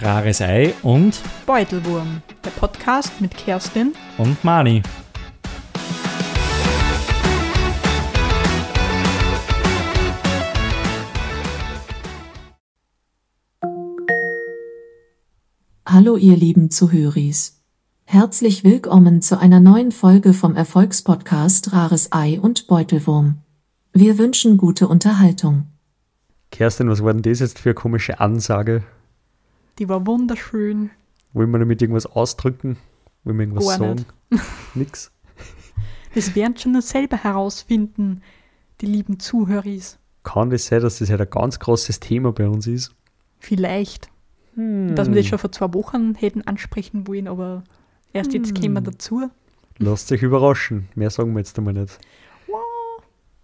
Rares Ei und, Beutelwurm, der Podcast mit Kerstin und Mani. Hallo ihr lieben Zuhöris. Herzlich willkommen zu einer neuen Folge vom Erfolgspodcast Rares Ei und Beutelwurm. Wir wünschen gute Unterhaltung. Kerstin, was war denn das jetzt für eine komische Ansage? Die war wunderschön. Wollen wir damit irgendwas ausdrücken? Wollen wir irgendwas Gar sagen? Nix. Das werden schon nur selber herausfinden, die lieben Zuhöris. Kann das sein, dass das halt ein ganz großes Thema bei uns ist? Vielleicht. Dass wir das schon vor zwei Wochen hätten ansprechen wollen, aber erst jetzt kämen wir dazu. Lasst euch überraschen. Mehr sagen wir jetzt einmal nicht.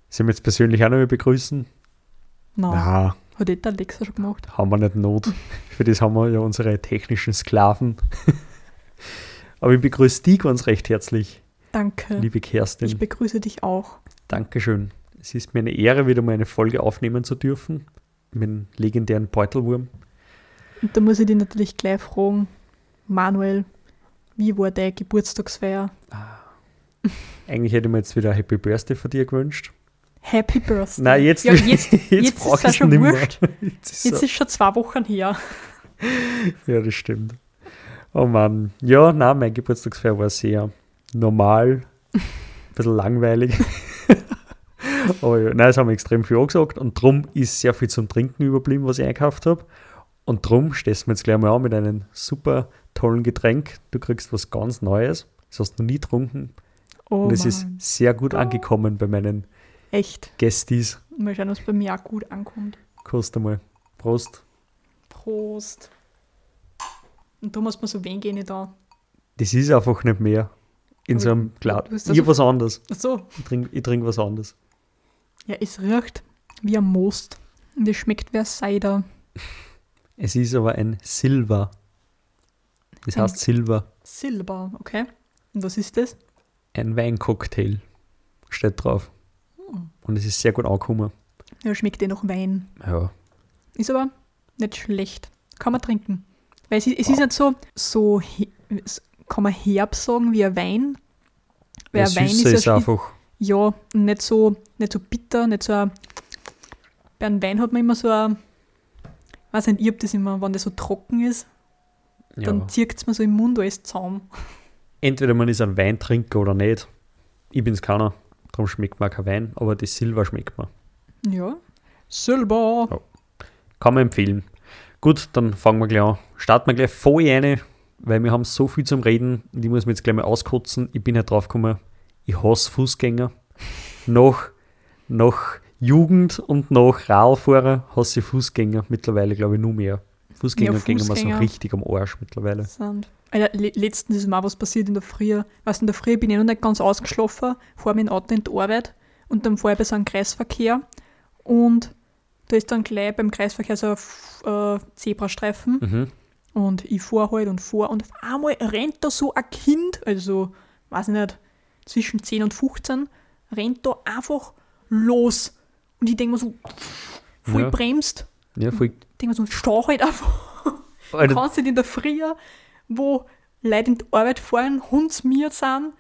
Sollen wir jetzt persönlich auch noch mal begrüßen? Na, Na, hat eh der Alexa schon gemacht. haben wir nicht Not. Für das haben wir ja unsere technischen Sklaven. Aber ich begrüße dich ganz recht herzlich, Danke. liebe Ich Kerstin. begrüße dich auch. Dankeschön. Es ist mir eine Ehre, wieder mal eine Folge aufnehmen zu dürfen. Mit dem legendären Beutelwurm. Und da muss ich dich natürlich gleich fragen, Manuel, wie war deine Geburtstagsfeier? Eigentlich hätte ich mir jetzt wieder Happy Birthday von dir gewünscht. Happy Birthday. Nein, jetzt, ja, jetzt, jetzt, jetzt brauch ist es schon nimmer. wurscht. Jetzt ist Jetzt so- ist schon zwei Wochen her. Ja, das stimmt. Oh Mann. Ja, nein, mein Geburtstagsfeier war sehr normal. Ein bisschen langweilig. Aber ja, nein, es haben wir extrem viel angesagt und drum ist sehr viel zum Trinken überblieben, was ich einkauft habe. Und drum stehst du mir jetzt gleich mal an mit einem super tollen Getränk. Du kriegst was ganz Neues. Das hast du noch nie getrunken. Oh und es ist sehr gut angekommen bei meinen Echt. Gästis. Mal schauen, es bei mir auch gut ankommt. Kost einmal. Prost. Prost. Und da muss man so wen gehen da. Das ist einfach nicht mehr in so einem Glas. Ich hab was anderes. Ach so. Ich trinke trink was anderes. Ja, es riecht wie ein Most. Und es schmeckt wie ein Cider. Es ist aber ein Silver. Das Ein- heißt Silver. Silber, okay. Und was ist das? Ein Weincocktail. Steht drauf. Hm. Und es ist sehr gut angekommen. Ja, schmeckt eh nach Wein. Ja. Ist aber nicht schlecht. Kann man trinken. Weil es, ist- es ist nicht so, so es- kann man herb sagen wie ein Wein. Weil Der ein Wein ist ist ja, einfach. ja nicht so, nicht so bitter, nicht so ein, Bei einem Wein hat man immer so ein, weiß nicht, ich hab das immer, wenn der so trocken ist, Ja. dann zirkt es mir so im Mund alles zusammen. Entweder man ist ein Weintrinker oder nicht. Ich bin's keiner. Darum schmeckt mir kein Wein, aber das Silber schmeckt mir. Ja. Silber. Ja. Kann man empfehlen. Gut, dann fangen wir gleich an. Starten wir gleich voll rein, weil wir haben so viel zum Reden und ich muss mir jetzt gleich mal auskotzen. Ich bin halt drauf gekommen, ich hasse Fußgänger. nach, nach Jugend und nach Radfahrer hasse ich Fußgänger mittlerweile, glaube ich, nur mehr. Fußgänger Ja, gehen mir so Fußgänger. richtig am Arsch mittlerweile. Sind. Alter, le letztens ist auch was passiert in der Früh. Weißt in der Früh bin ich noch nicht ganz ausgeschlafen, fahre mit dem Auto in die Arbeit und dann fahre ich bei so einem Kreisverkehr und da ist dann gleich beim Kreisverkehr so ein äh, Zebrastreifen Mhm. und ich fahre halt und fahre und auf einmal rennt da so ein Kind, also, weiß ich nicht, zwischen 10 und 15, rennt da einfach los. Und ich denke mir so, voll Ja. bremst. Ja, voll. Ich denke mir so, stau halt einfach. Du Alter, kannst nicht in der Früh, wo Leute in die Arbeit fahren, hundsmiert sind,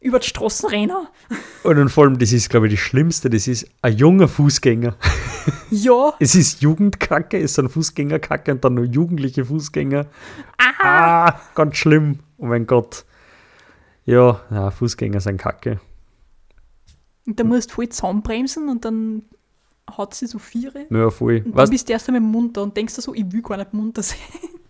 über die Straßen rennen. und vor allem, das ist, glaube ich, das Schlimmste, das ist ein junger Fußgänger. Ja, Es ist Jugendkacke, es sind Fußgängerkacke und dann nur jugendliche Fußgänger. Ah, ganz schlimm. Oh mein Gott. Ja, ja Fußgänger sind Kacke. und da musst du voll zusammenbremsen und dann hat sie so Viere. Ja, voll. Und Was? du bist erst einmal munter und denkst dir so, ich will gar nicht munter sein.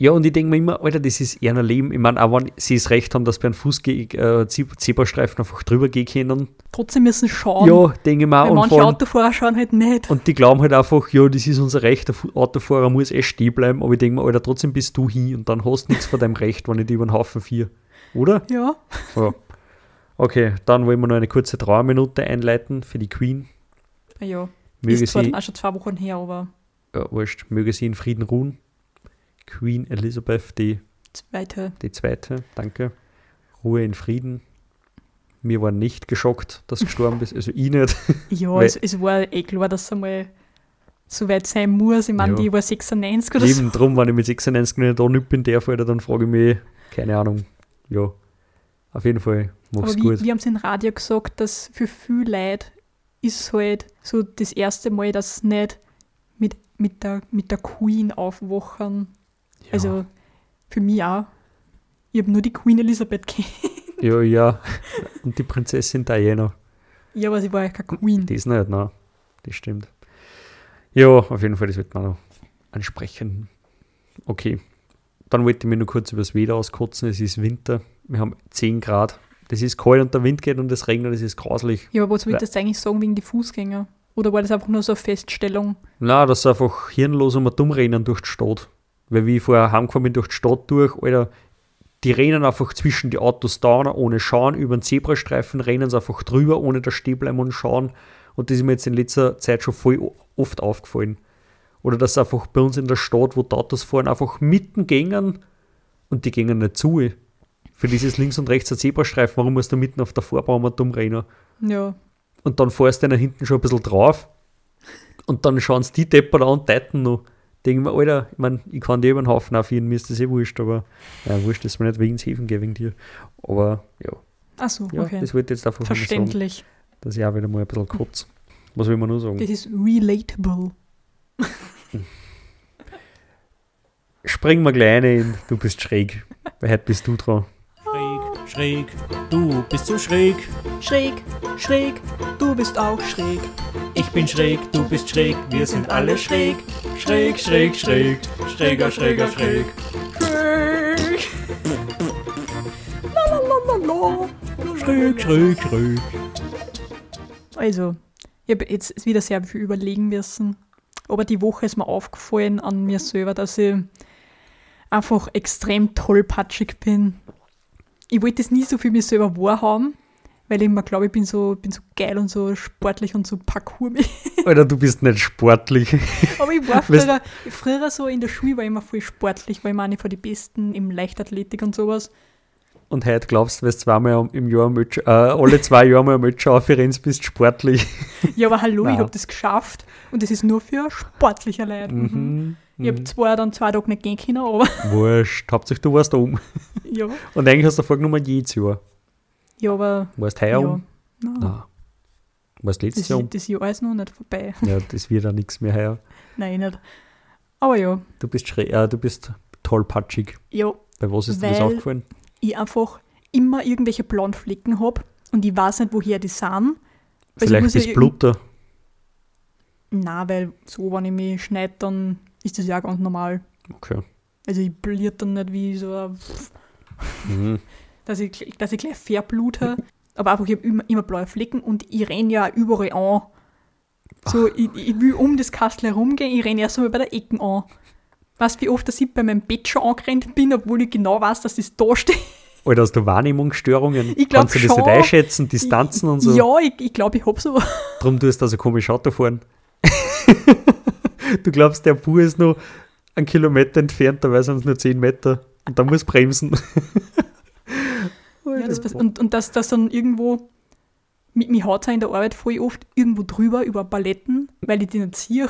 Ja, und ich denke mir immer, Alter, das ist eher ein Leben. Ich meine, auch wenn sie es recht haben, dass bei einem Fußge äh, Ze- Zebrastreifen einfach drüber gehen können. Trotzdem müssen sie schauen. Ja, denke ich mir auch. manche allem, Autofahrer schauen halt nicht. und die glauben halt einfach, ja, das ist unser Recht, der Autofahrer muss eh stehen bleiben. Aber ich denke mir, Alter, trotzdem bist du hin und dann hast du nichts von deinem Recht, wenn ich dich über den Haufen vier. Oder? Ja, Ja. Okay, dann wollen wir noch eine kurze Trauerminute einleiten für die Queen. Ah ja. Möge ist zwar sie, auch schon zwei Wochen her, aber ja, wurscht, möge sie in Frieden ruhen. Queen Elizabeth die, zweite. die Zweite, danke. Ruhe in Frieden. Wir waren nicht geschockt, dass du gestorben bist, also ich nicht. Ja, es, es war eh klar, dass es einmal so weit sein muss. Ich meine, Ja. die war 96 oder so. Eben drum, wenn ich mit 96 nicht da nicht bin, darf, Alter, dann frage ich mich, keine Ahnung. Ja, auf jeden Fall, mach's Aber wie, gut. wir haben es im Radio gesagt, dass für viele Leute ist halt so das erste Mal, dass sie nicht mit, mit, der, mit der Queen aufwachen. Ja. Also für mich auch. Ich habe nur die Queen Elisabeth kennt. ja, ja. Und die Prinzessin Diana. Ja, aber sie war ja keine Queen. Die ist nicht, nein. Das stimmt. Ja, auf jeden Fall, das wird man noch ansprechen. Okay. Dann wollte ich mir nur kurz über das Wetter auskotzen. Es ist Winter. Wir haben 10 Grad. Das ist kalt und der Wind geht und es regnet, das ist grauslich. Ja, aber was will Ja. das eigentlich sagen wegen die Fußgänger? Oder war das einfach nur so eine Feststellung? Na, das ist einfach hirnlos um dumm rennen durch die Stadt. Weil wie ich vorher heimgefahren bin durch die Stadt durch, Alter, die rennen einfach zwischen die Autos da, ohne schauen, über den Zebrastreifen rennen sie einfach drüber, ohne da stehen bleiben und schauen. Und das ist mir jetzt in letzter Zeit schon voll oft aufgefallen. Oder dass einfach bei uns in der Stadt, wo die Autos fahren, einfach mitten gängen und die gängen nicht zu. Für dieses links und rechts ein Zebrastreifen, warum musst du mitten auf der mal dumm rennen? Ja. und dann fährst du dann hinten schon ein bisschen drauf und dann schauen sie die Depper da und deuten noch. Denken wir, Alter, ich meine, ich kann dir über den Haufen aufhören, mir ist das eh wurscht, aber ja, wurscht, dass wir nicht wegen ins Häfen gehen wegen dir. Aber ja, Achso, ja okay. das ich jetzt einfach nur sagen, Verständlich. dass ich auch wieder mal ein bisschen kurz. Was will man nur sagen? Das ist relatable. Springen wir gleich rein in, du bist schräg, weil heute bist du dran. Schräg, du bist so schräg. Schräg, schräg, du bist auch schräg. Ich bin schräg, du bist schräg, wir sind alle schräg. Schräg, schräg, schräg, schräger, schräger, schräg. Schräg. Lalalala. Schräg, schräg, schräg. Also, ich habe jetzt wieder sehr viel überlegen müssen. Aber die Woche ist mir aufgefallen an mir selber, dass ich einfach extrem tollpatschig bin. Ich wollte das nie so für mich selber wahrhaben, weil ich mir glaube, ich bin so, bin so geil und so sportlich und so parkour Alter, du bist nicht sportlich. Aber ich war früher, früher so in der Schule war ich immer voll sportlich, war ich eine von den Besten im Leichtathletik und sowas. Und heute glaubst du, weil du zweimal im Jahr äh, alle zwei Jahre mal Ötscher aufrennst, bist sportlich. Ja, aber hallo, ich Nein. habe das geschafft und das ist nur für sportliche Leute. Mhm. Ich habe zwar dann zwei Tage nicht gehen können, aber Wurscht, hauptsächlich du warst da oben. ja. Und eigentlich hast du vorgenommen, jedes Jahr. Ja, aber Warst heuer ja. um? Nein, Nein. Warst letztes das, Jahr um? das Jahr ist noch nicht vorbei. Ja, das wird ja nichts mehr heuer. Nein, nicht. Aber ja, Du bist schräg, äh, du bist tollpatschig. ja, Bei was ist dir das Weil- aufgefallen? ich einfach immer irgendwelche blauen Flecken habe und ich weiß nicht, woher die sind. Also Vielleicht ja bist irg- Bluter. Nein, weil so, wenn ich mich schneide, dann ist das ja ganz normal. Okay. Also ich bliert dann nicht wie so, ein- Mhm. dass ich, dass ich gleich Färblut habe. Aber einfach, ich habe immer, immer blaue Flecken und ich renne ja überall an. So, ich, ich will um das Kastel herumgehen, ich renne erst einmal bei der Ecken an. Weißt du, wie oft dass ich bei meinem Bett schon angerannt bin, obwohl ich genau weiß, dass das da steht? Oder hast du Wahrnehmungsstörungen? Ich glaub Kannst du das schon. nicht einschätzen, Distanzen und so? Ja, ich, ich glaube, ich habe so. Darum tust du also komisch Auto fahren. du glaubst, der Bub ist noch einen Kilometer entfernt, dabei sind es nur 10 Meter. Und da muss bremsen. Ja, das, und, und dass das dann irgendwo, mit mir haut in der Arbeit voll oft irgendwo drüber über Paletten, weil ich die nicht sehe,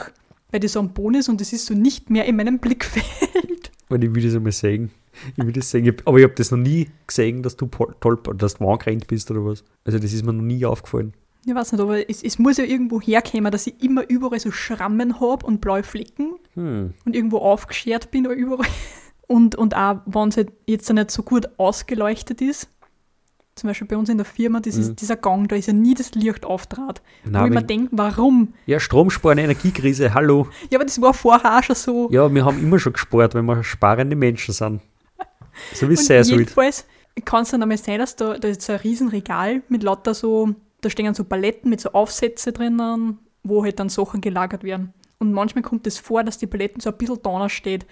weil die so am Boden ist und das ist so nicht mehr in meinem Blickfeld. Und ich will das einmal sehen. Ich will das hab- Aber ich habe das noch nie gesehen, dass du toll, dass du angerannt bist oder was. Also das ist mir noch nie aufgefallen. Ich weiß nicht, aber es, es muss ja irgendwo herkommen, dass ich immer überall so Schrammen habe und blaue Flecken Hm. und irgendwo aufgeschert bin oder überall. Und, und auch, wenn es halt jetzt nicht so gut ausgeleuchtet ist, zum Beispiel bei uns in der Firma, das Mhm. ist dieser Gang, da ist ja nie das Licht auftrat. Wo ich mir denke, warum? ja, Stromsparen, Energiekrise, hallo. Ja, aber das war vorher auch schon so. Ja, wir haben immer schon gespart, weil wir sparende Menschen sind. So wie es sein sollte. jedenfalls kann es dann einmal sein, dass da, da ist so ein Riesenregal mit lauter so, da stehen so Paletten mit so Aufsätze drinnen, wo halt dann Sachen gelagert werden. Und manchmal kommt es vor, dass die Paletten so ein bisschen da steht.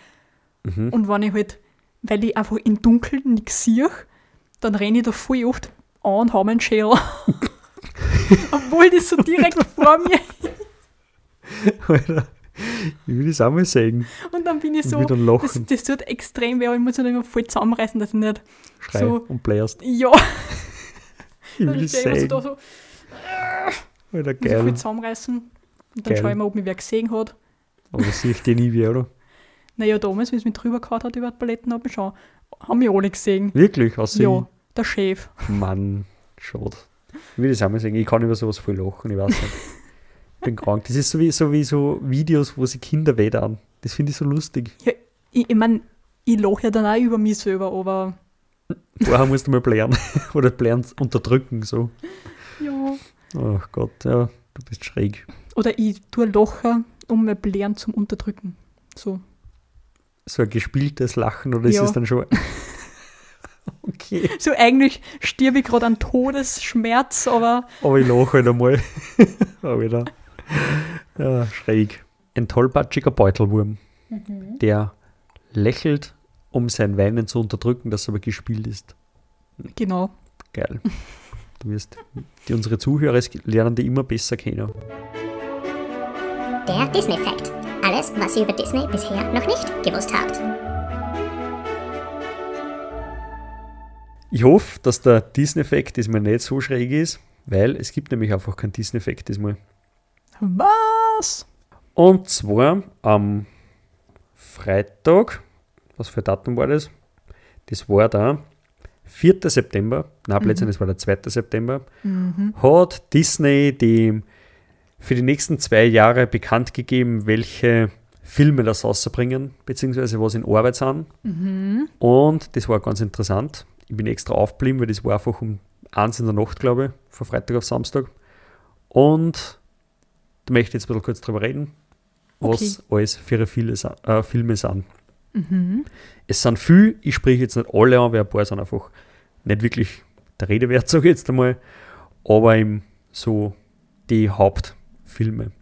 Mhm. Und wenn ich halt, weil ich einfach im Dunkeln nichts sehe, dann renne ich da voll oft an und hau meinen Schädel. Obwohl das so direkt vor mir Alter, ich will das auch mal sehen. Und dann bin ich so, wieder das, das tut extrem weh, aber ich muss mich immer voll zusammenreißen, dass ich nicht Schrei so, und bläst. ja, Ich so sehen. da so, Alter, muss ich voll geil. zusammenreißen. Und dann Geil. schaue ich mal, ob mich wer gesehen hat. Aber sehe ich dir nie wieder, oder? Naja, damals, wie es mich drüber gehauen hat über die Paletten, hab ich schon. Haben wir alle gesehen. Wirklich? Außer Ja, der Chef. Mann, schade. Ich will das auch mal sagen. Ich kann über sowas voll lachen, ich weiß nicht. Ich bin krank. Das ist so wie so, wie so Videos, wo sie Kinder wedern. Das finde ich so lustig. Ich, ich meine, ich lache ja dann auch über mich selber, aber Vorher musst du mal blären. Oder blären unterdrücken, so. ja. Ach Gott, ja, du bist schräg. Oder ich tue Lacher, um mein Blären zum Unterdrücken. So. So ein gespieltes Lachen, oder ist Ja. es dann schon. okay. So eigentlich stirb ich gerade an Todesschmerz, aber Aber ich lache halt einmal. Auch wieder. Ja, schräg. Ein tollpatschiger Beutelwurm, der lächelt, um sein Weinen zu unterdrücken, das aber gespielt ist. genau. Geil. Du wirst, die, unsere Zuhörer lernen die immer besser kennen. Der Disney-Fact. Alles, was ihr über Disney bisher noch nicht gewusst habt. Ich hoffe, dass der Disney-Effekt diesmal nicht so schräg ist, weil es gibt nämlich einfach keinen Disney-Effekt diesmal. Was? Und zwar am Freitag, was für Datum war das? Das war der 4. September, nein, plötzlich, das war der 2. September, hat Disney die für die nächsten zwei Jahre bekannt gegeben, welche Filme das rausbringen, beziehungsweise was in Arbeit sind. Und das war ganz interessant. Ich bin extra aufgeblieben, weil das war einfach um eins in der Nacht, glaube ich, von Freitag auf Samstag. Und da möchte ich jetzt ein bisschen kurz drüber reden, was alles für ihre Filme, äh, Filme sind. Es sind viel, ich spreche jetzt nicht alle an, weil ein paar sind einfach nicht wirklich der Rede wert, sage ich jetzt einmal, aber eben so die Hauptfilme.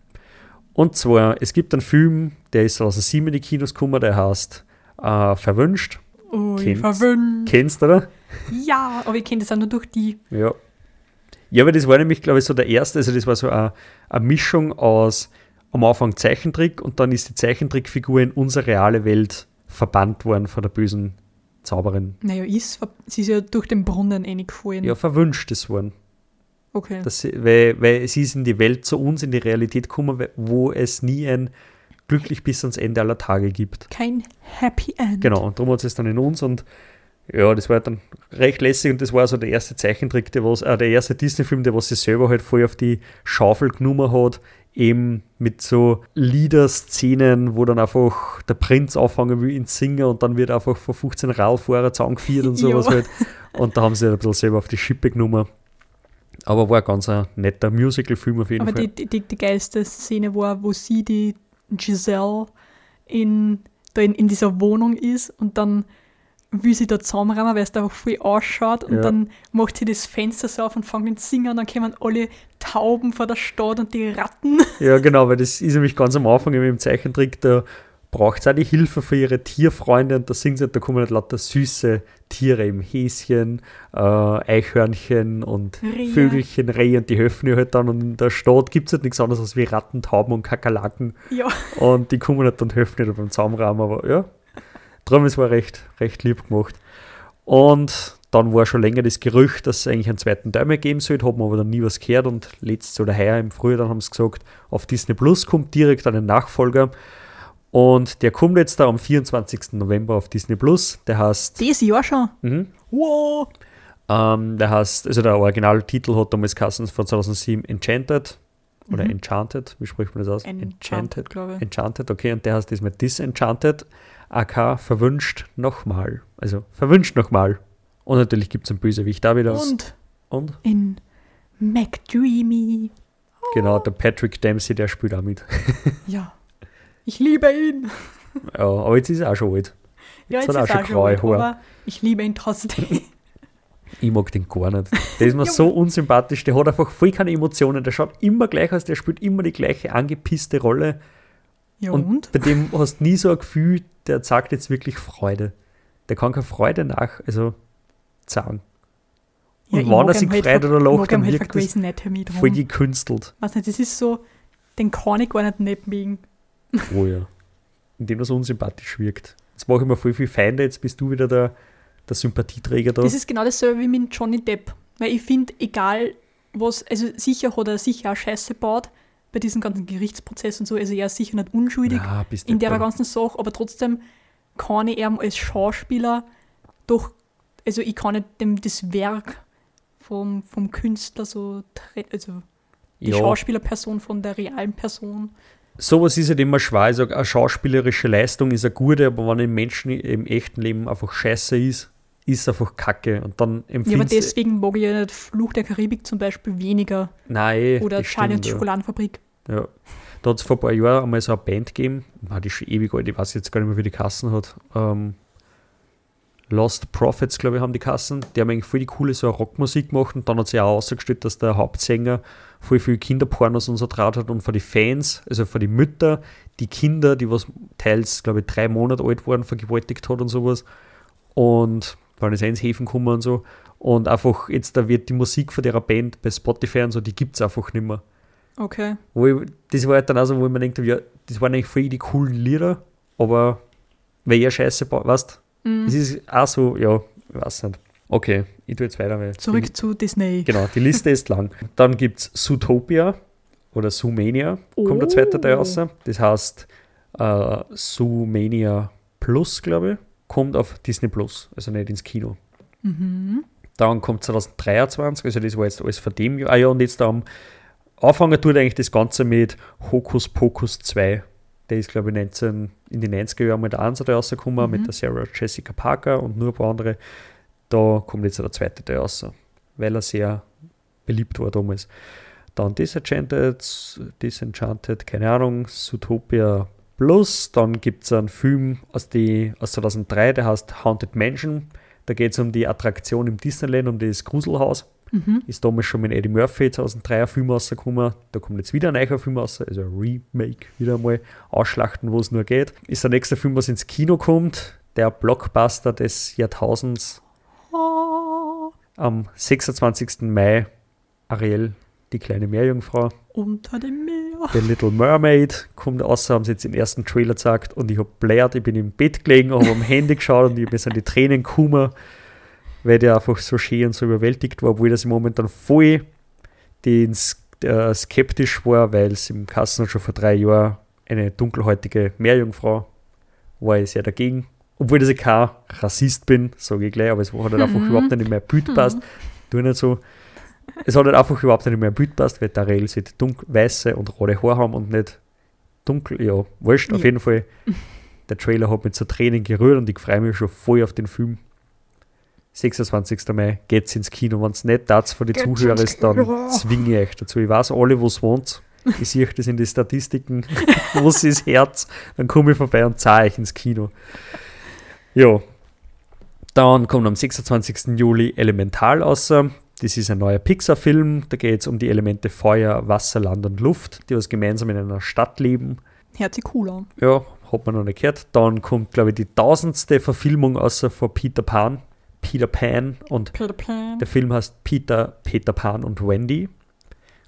Und zwar, es gibt einen Film, der ist 2007 in die Kinos gekommen, der heißt äh, Verwünscht. Oh, Kennt's. verwöhnt. Kennst du, oder? Ja, aber ich kenne das auch nur durch die. Ja. Ja, aber das war nämlich, glaube ich, so der erste, also das war so eine, eine Mischung aus am Anfang Zeichentrick und dann ist die Zeichentrickfigur in unsere reale Welt verbannt worden von der bösen Zauberin. Naja, ist, sie ist ja durch den Brunnen reingefallen. Ja, verwünscht es worden. Okay. Das, weil, weil sie ist in die Welt zu uns, in die Realität gekommen, wo es nie ein glücklich bis ans Ende aller Tage gibt. Kein Happy End. Genau, und darum hat es dann in uns und ja, das war dann recht lässig und das war so der erste Zeichentrick, der, was, äh, der erste Disney-Film, der was sich selber halt voll auf die Schaufel genommen hat, eben mit so Liederszenen, wo dann einfach der Prinz anfangen will ins Singen und dann wird einfach von 15 Radfahrern zusammengeführt und sowas halt. Und da haben sie halt ein bisschen selber auf die Schippe genommen. Aber war ganz ein netter Musical-Film auf jeden Aber Fall. die, die, die geilste Szene war, wo sie, die Giselle, in, da in, in dieser Wohnung ist und dann will sie da zusammenräumen, weil es da einfach viel ausschaut und Ja. dann macht sie das Fenster so auf und fängt an zu singen und dann kommen alle Tauben vor der Stadt und die Ratten. Ja, genau, weil das ist nämlich ganz am Anfang im Zeichentrick, da braucht es auch die Hilfe für ihre Tierfreunde und da sind sie, da kommen halt lauter süße Tiere, eben Häschen, äh, Eichhörnchen und Rehe. Vögelchen, Rehe und die helfen ihr halt dann und in der Stadt gibt es halt nichts anderes als wie Ratten, Tauben und Kakerlaken Ja, und die kommen halt und helfen ihr beim Zaumraum, aber ja, darum es war recht, recht lieb gemacht. Und dann war schon länger das Gerücht, dass es eigentlich einen zweiten Teil mehr geben sollte, haben aber dann nie was gehört und letztes oder heuer im Frühjahr dann haben sie gesagt, auf Disney Plus kommt direkt ein Nachfolger und der kommt jetzt da am 24. November auf Disney Plus, der heißt, das Jahr schon. mhm, Wow. ähm, der heißt, also der Originaltitel hat damals Kassens von 2007 Enchanted oder Enchanted, wie spricht man das aus? Enchanted, glaube ich. Enchanted, okay, und der heißt diesmal Disenchanted, AK verwünscht nochmal. Also verwünscht nochmal. Und natürlich gibt es einen Bösewicht da wieder. Und und in McDreamy. genau, der Patrick Dempsey, der spielt auch mit. Ja. Ich liebe ihn. ja, aber jetzt ist er auch schon alt. Ja, Jetzt hat ist er auch schon graue Haare. aber ich liebe ihn trotzdem. Ich mag den gar nicht. Der ist mir so unsympathisch, der hat einfach voll keine Emotionen. Der schaut immer gleich aus, der spielt immer die gleiche angepisste Rolle. Ja, Und, und? bei dem hast du nie so ein Gefühl, der zeigt jetzt wirklich Freude. Der kann keine Freude nach, also sagen. Ja, Und wenn er sich halt freut von- oder lacht, dann halt wirkt das Grey's Anatomy drum. voll gekünstelt. Weiß nicht, das ist so, den kann ich gar nicht nicht mögen. Oh ja. Indem er so unsympathisch wirkt. Jetzt mache ich mir voll viel Feinde, jetzt bist du wieder der, der Sympathieträger da. Das ist genau dasselbe wie mit Johnny Depp. Weil ich finde, egal was, also sicher hat er sicher auch Scheiße gebaut, bei diesem ganzen Gerichtsprozess und so ist er ja sicher nicht unschuldig bist in der ganzen Sache, aber trotzdem kann ich ihm als Schauspieler doch, also ich kann nicht dem das Werk vom, vom Künstler so, tre- also die Ja. Schauspielerperson von der realen Person. Sowas ist halt immer schwer. Ich sage, eine schauspielerische Leistung ist eine gute, aber wenn ein Menschen im echten Leben einfach scheiße ist, ist einfach kacke. Und dann Ja, aber deswegen mag ich ja nicht Fluch der Karibik zum Beispiel weniger Nein, oder Charlie und ja. Schokoladenfabrik. Ja. Da hat es vor ein paar Jahren einmal so eine Band gegeben, die ist schon ewig alt, ich weiß jetzt gar nicht mehr, wie die Kassen hat. Ähm, Lost Prophets, glaube ich, haben die Kassen. Die haben eigentlich voll die coole so Rockmusik gemacht und dann hat sich auch ausgestellt, dass der Hauptsänger voll viel Kinderpornos und so draht hat und für die Fans, also für die Mütter, die Kinder, die was teils, glaube ich, drei Monate alt waren, vergewaltigt hat und sowas. Und weil ist ins Häfen gekommen und so. Und einfach, jetzt da wird die Musik von der Band bei Spotify und so, die gibt es einfach nicht mehr. Okay. Wo ich, das war halt dann auch so, wo ich mir denkt, ja, das waren eigentlich voll die coolen Lieder, aber wer ja scheiße, weißt Mhm. Es ist auch so, ja, ich weiß nicht. Okay, ich tue jetzt weiter. Weil Zurück die, zu Disney. Genau, die Liste ist lang. Dann gibt es Zootopia oder Zoomania, kommt der zweite Teil Oh. raus. Das heißt äh, Zoomania Plus, glaube ich, kommt auf Disney Plus, also nicht ins Kino. Mhm. Dann kommt 2023, also das war jetzt alles von dem Jahr. Ah ja, und jetzt am Anfangen tut eigentlich das Ganze mit Hokus Pokus 2. Der ist, glaube ich, 19, in den 90er Jahren mit der Ansa rausgekommen, mit der Sarah Jessica Parker und nur ein paar andere. Da kommt jetzt der zweite Teil raus, weil er sehr beliebt war damals. Dann Disenchanted, Disenchanted, keine Ahnung, Zootopia Plus. Dann gibt es einen Film aus, die, aus 2003, der heißt Haunted Mansion. Da geht es um die Attraktion im Disneyland, um das Gruselhaus. Ist damals schon mit Eddie Murphy 2003 ein Film rausgekommen. Da kommt jetzt wieder ein neuer Film raus, also ein Remake, wieder einmal ausschlachten, wo es nur geht. Ist der nächste Film, was ins Kino kommt, der Blockbuster des Jahrtausends. Am 26. Mai, Ariel, die kleine Meerjungfrau. Unter dem Meer. The Little Mermaid kommt raus, haben sie jetzt im ersten Trailer gesagt und ich habe blärt, ich bin im Bett gelegen, habe am Handy geschaut und ich, mir sind die Tränen gekommen, weil der einfach so schön und so überwältigt war, obwohl das momentan voll den, äh, skeptisch war, weil es im Kassen schon vor drei Jahren eine dunkelhäutige Meerjungfrau war ich sehr dagegen. Obwohl dass ich kein Rassist bin, sage ich gleich, aber es hat halt einfach überhaupt nicht mein Bild passt. Tu nicht so. Es hat halt einfach überhaupt nicht mein Bild passt, weil der Rail sollte dunkel, weiße und rote Haare haben und nicht dunkel. Ja, wurscht, auf Ja. jeden Fall. Der Trailer hat mich zu Tränen gerührt und ich freue mich schon voll auf den Film. 26. Mai geht's ins Kino. Wenn es nicht das für die Geht's Zuhörer ist, dann zwinge ich euch dazu. Ich weiß alle, wo es wohnt. Ich sehe das in den Statistiken, wo es ist Herz. Dann komme ich vorbei und zahle euch ins Kino. Ja. Dann kommt am 26. Juli Elemental raus. Das ist ein neuer Pixar-Film. Da geht es um die Elemente Feuer, Wasser, Land und Luft, die was gemeinsam in einer Stadt leben. Hört sich cool an. Ja, hat man noch nicht gehört. Dann kommt, glaube ich, die tausendste Verfilmung außer von Peter Pan. Peter Pan und Peter Pan. der Film heißt Peter, Peter Pan und Wendy.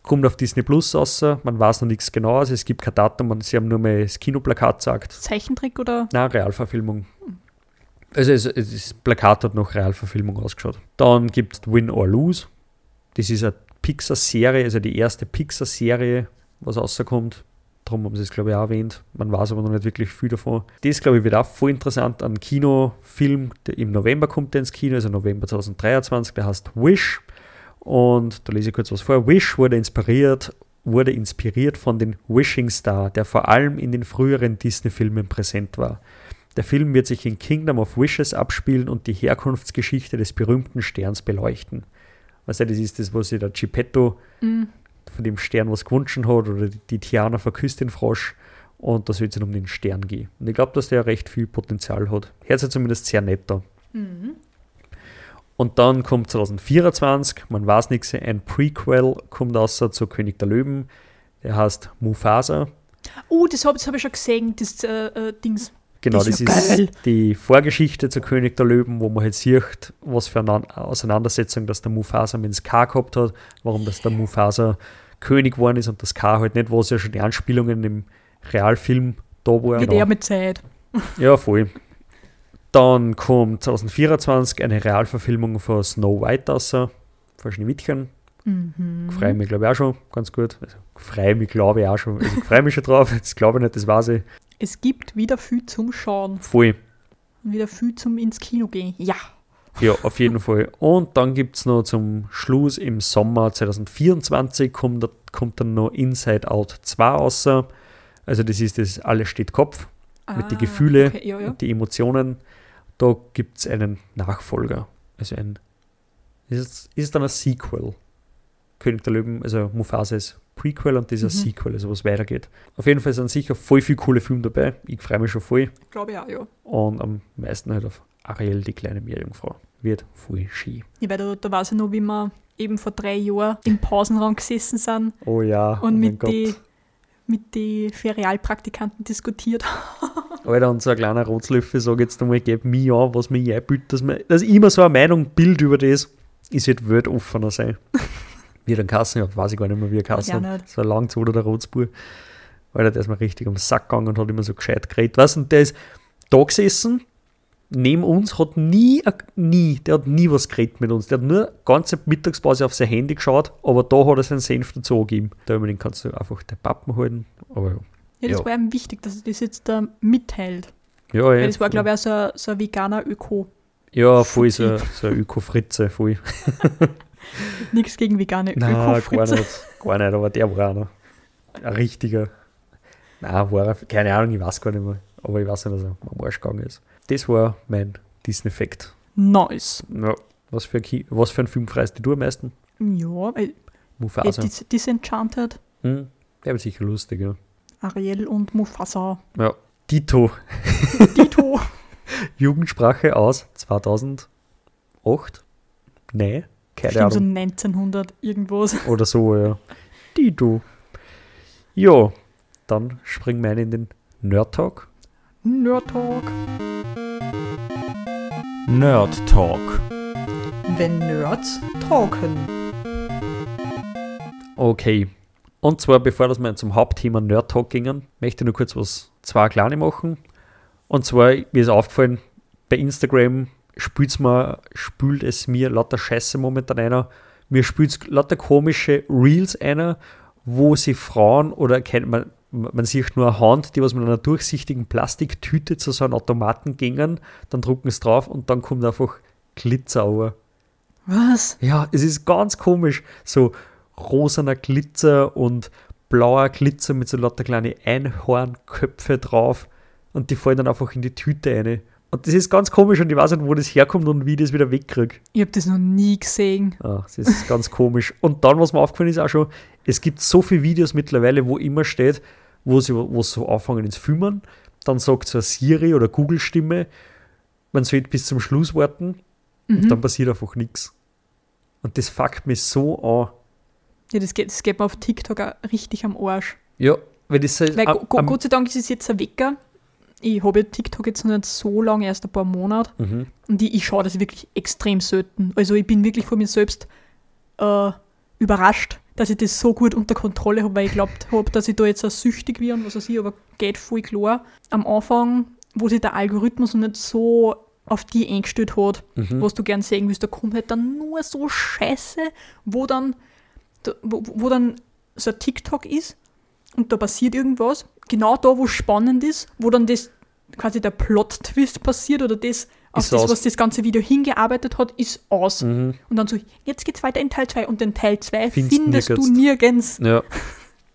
Kommt auf Disney Plus raus. Man weiß noch nichts genaues. Es gibt kein Datum. und Sie haben nur mal das Kinoplakat gesagt. Zeichentrick oder? Na, Realverfilmung. Also es, es, das Plakat hat noch Realverfilmung ausgeschaut. Dann gibt es Win or Lose. Das ist eine Pixar-Serie, also die erste Pixar-Serie, was rauskommt. Darum haben sie es, glaube ich, auch erwähnt. Man weiß aber noch nicht wirklich viel davon. Das, glaube ich, wird auch voll interessant. Ein Kinofilm, der im November kommt der ins Kino, also November 2023, der heißt Wish. Und da lese ich kurz was vor. Wish wurde inspiriert, wurde inspiriert von den Wishing Star, der vor allem in den früheren Disney-Filmen präsent war. Der Film wird sich in Kingdom of Wishes abspielen und die Herkunftsgeschichte des berühmten Sterns beleuchten. Was das ist, das, was sich der Geppetto von dem Stern was gewünscht hat oder die, die Tiana verküsst den Frosch und da soll es um den Stern gehen. Und ich glaube, dass der recht viel Potenzial hat. Hört sich zumindest sehr nett an. Und dann kommt 2024, man weiß nichts, ein Prequel kommt raus zu König der Löwen. Der heißt Mufasa. Oh, das habe hab ich schon gesehen, das äh, äh, Dings. Genau, Das das ist ja ist die Vorgeschichte zu König der Löwen, wo man halt sieht, was für eine An- Auseinandersetzung das der Mufasa mit dem Scar gehabt hat, warum das der Mufasa König geworden ist und das Scar halt nicht, was ja schon die Anspielungen im Realfilm da waren. Ja, der mit Zeit. Ja, voll. Dann kommt 2024 eine Realverfilmung von Snow White raus, von Schneewittchen. Mhm. Freue mich, glaube ich, auch schon ganz gut. Also, freue mich, glaube ich, auch schon. Also, freue mich schon drauf. Das glaube ich nicht, das weiß ich. Es gibt wieder viel zum Schauen. Voll. Und wieder viel zum ins Kino gehen. Ja. Ja, auf jeden Fall. Und dann gibt es noch zum Schluss im Sommer 2024 kommt, kommt dann noch Inside Out 2 raus. Also das ist das Alles steht Kopf mit den Ah, Gefühlen Okay, ja, ja. und die Emotionen. Da gibt es einen Nachfolger. Also ein ist es, ist dann ein Sequel. König der Löwen, also Mufasa ist Prequel und ist ein Mhm. Sequel, also was weitergeht. Auf jeden Fall sind sicher voll viele coole Filme dabei. Ich freue mich schon voll. Glaube ich auch, ja. Und am meisten halt auf Ariel, die kleine Meerjungfrau. Wird voll schön. ja weil da, da weiß ich noch, wie wir eben vor drei Jahren im Pausenraum gesessen sind Oh ja, und oh mit den mit die Ferialpraktikanten diskutiert. Alter, und so ein kleiner Rotslöffel, sag jetzt einmal, gib mir an, was mir einbildet, dass, man, dass ich immer so eine Meinung bild über das, ich wird weltoffener sein. wie er dann Kassen hat, weiß ich gar nicht mehr, wie er Kassen ich nicht. So ein langzoder der Rotzbur. Alter, der ist mir richtig am Sack gegangen und hat immer so gescheit geredet. Weißt du, und der ist da gesessen, neben uns, hat nie, nie, der hat nie was geredet mit uns. Der hat nur ganze Mittagspause auf sein Handy geschaut, aber da hat er seinen Senf dazu gegeben. Da unbedingt kannst du einfach den Pappen halten. Aber ja. Ja, das Ja. war ihm wichtig, dass er das jetzt da mitteilt. Ja, Weil das war, glaube ich, auch so ein, so ein veganer Öko. Ja, voll so, so eine Öko-Fritze, voll. Nichts gegen vegane Nein, gar Öko-Fritze. nicht. Gar nicht, aber der war einer. Ein richtiger. Nein, war er, keine Ahnung, ich weiß gar nicht mehr. Aber ich weiß nicht, dass er am Arsch gegangen ist. Das war mein Disney-Effekt. Nice. Ja. Was für, ein Ki was für ein Film freust du am meisten? Ja, äh, Mufasa. Dis Disenchanted, Hm, der wird sicher lustig, ja. Ariel und Mufasa. Ja. Dito, Dito. Jugendsprache aus 2008? Nein, keine Stimmt, so Ahnung. 1900 irgendwas. Oder so, ja. Dito. Ja, dann springen wir ein in den Nerd Talk. Nerd Talk. Nerd Talk. Wenn Nerds talken. Okay. Und zwar, bevor dass wir zum Hauptthema Nerd Talk gingen, möchte ich nur kurz was, zwei kleine machen. Und zwar, mir ist aufgefallen, bei Instagram spült mir, spült es mir lauter Scheiße momentan einer. Mir spült lauter komische Reels einer, wo sie Frauen oder kennt man, man sieht nur eine Hand, die was mit einer durchsichtigen Plastiktüte zu so einem Automaten gingen, dann drucken es drauf und dann kommt einfach Glitzer. Was? Ja, es ist ganz komisch. So rosaner Glitzer und blauer Glitzer mit so lauter kleine Einhornköpfe drauf und die fallen dann einfach in die Tüte rein. Und das ist ganz komisch und ich weiß nicht, wo das herkommt und wie ich das wieder wegkriege. Ich habe das noch nie gesehen. Ah, das ist ganz komisch. Und dann, was mir aufgefallen ist, auch schon, es gibt so viele Videos mittlerweile, wo immer steht, wo sie wo sie so anfangen ins Filmen, dann sagt so eine Siri oder Google-Stimme, man sollte bis zum Schluss warten und dann passiert einfach nichts. Und das fuckt mich so an. Ja, das geht, das geht mir auf TikTok auch richtig am Arsch. Ja, weil das ist Weil am- Gott sei Dank ist es jetzt ein Wecker. Ich habe ja TikTok jetzt noch nicht so lange, erst ein paar Monate. Mhm. Und ich, ich schaue das wirklich extrem selten. Also ich bin wirklich von mir selbst äh, überrascht, dass ich das so gut unter Kontrolle habe, weil ich glaubt habe, dass ich da jetzt auch süchtig werde und was weiß ich, aber geht voll klar. Am Anfang, wo sich der Algorithmus noch nicht so auf die eingestellt hat, Mhm. was du gern sehen willst, da kommt halt dann nur so Scheiße, wo dann, da, wo, wo dann so ein TikTok ist und da passiert irgendwas, genau da, wo es spannend ist, wo dann das quasi der Plot-Twist passiert oder das, auf Ist das, aus. was das ganze Video hingearbeitet hat, ist aus. Mhm. Und dann so, jetzt geht's weiter in Teil 2 und den Teil 2 Findest findest du nirgends. nirgends. Ja.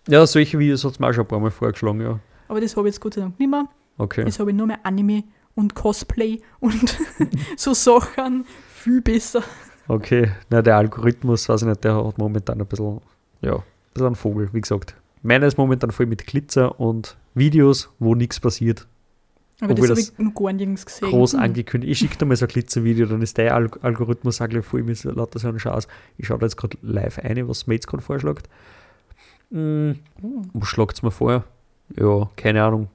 ja, solche Videos hat es mir auch schon ein paar Mal vorgeschlagen, ja. Aber das habe ich jetzt Gott sei Dank nicht mehr. Okay. Jetzt habe ich nur mehr Anime und Cosplay und so Sachen viel besser. Okay. Na, der Algorithmus, weiß ich nicht, der hat momentan ein bisschen, ja, ein bisschen einen Vogel, wie gesagt. Meiner ist momentan voll mit Glitzer und Videos, wo nichts passiert. Aber Obwohl das habe ich noch gar nirgends gesehen. Groß Hm. angekündigt. Ich schicke dir mal so ein Glitzervideo, dann ist der Al Algorithmus auch gleich voll mit lauter so einen Schatz. Ich schaue da jetzt gerade live ein, was jetzt gerade vorschlägt. Hm, was schlagt es mir vor? Ja, keine Ahnung.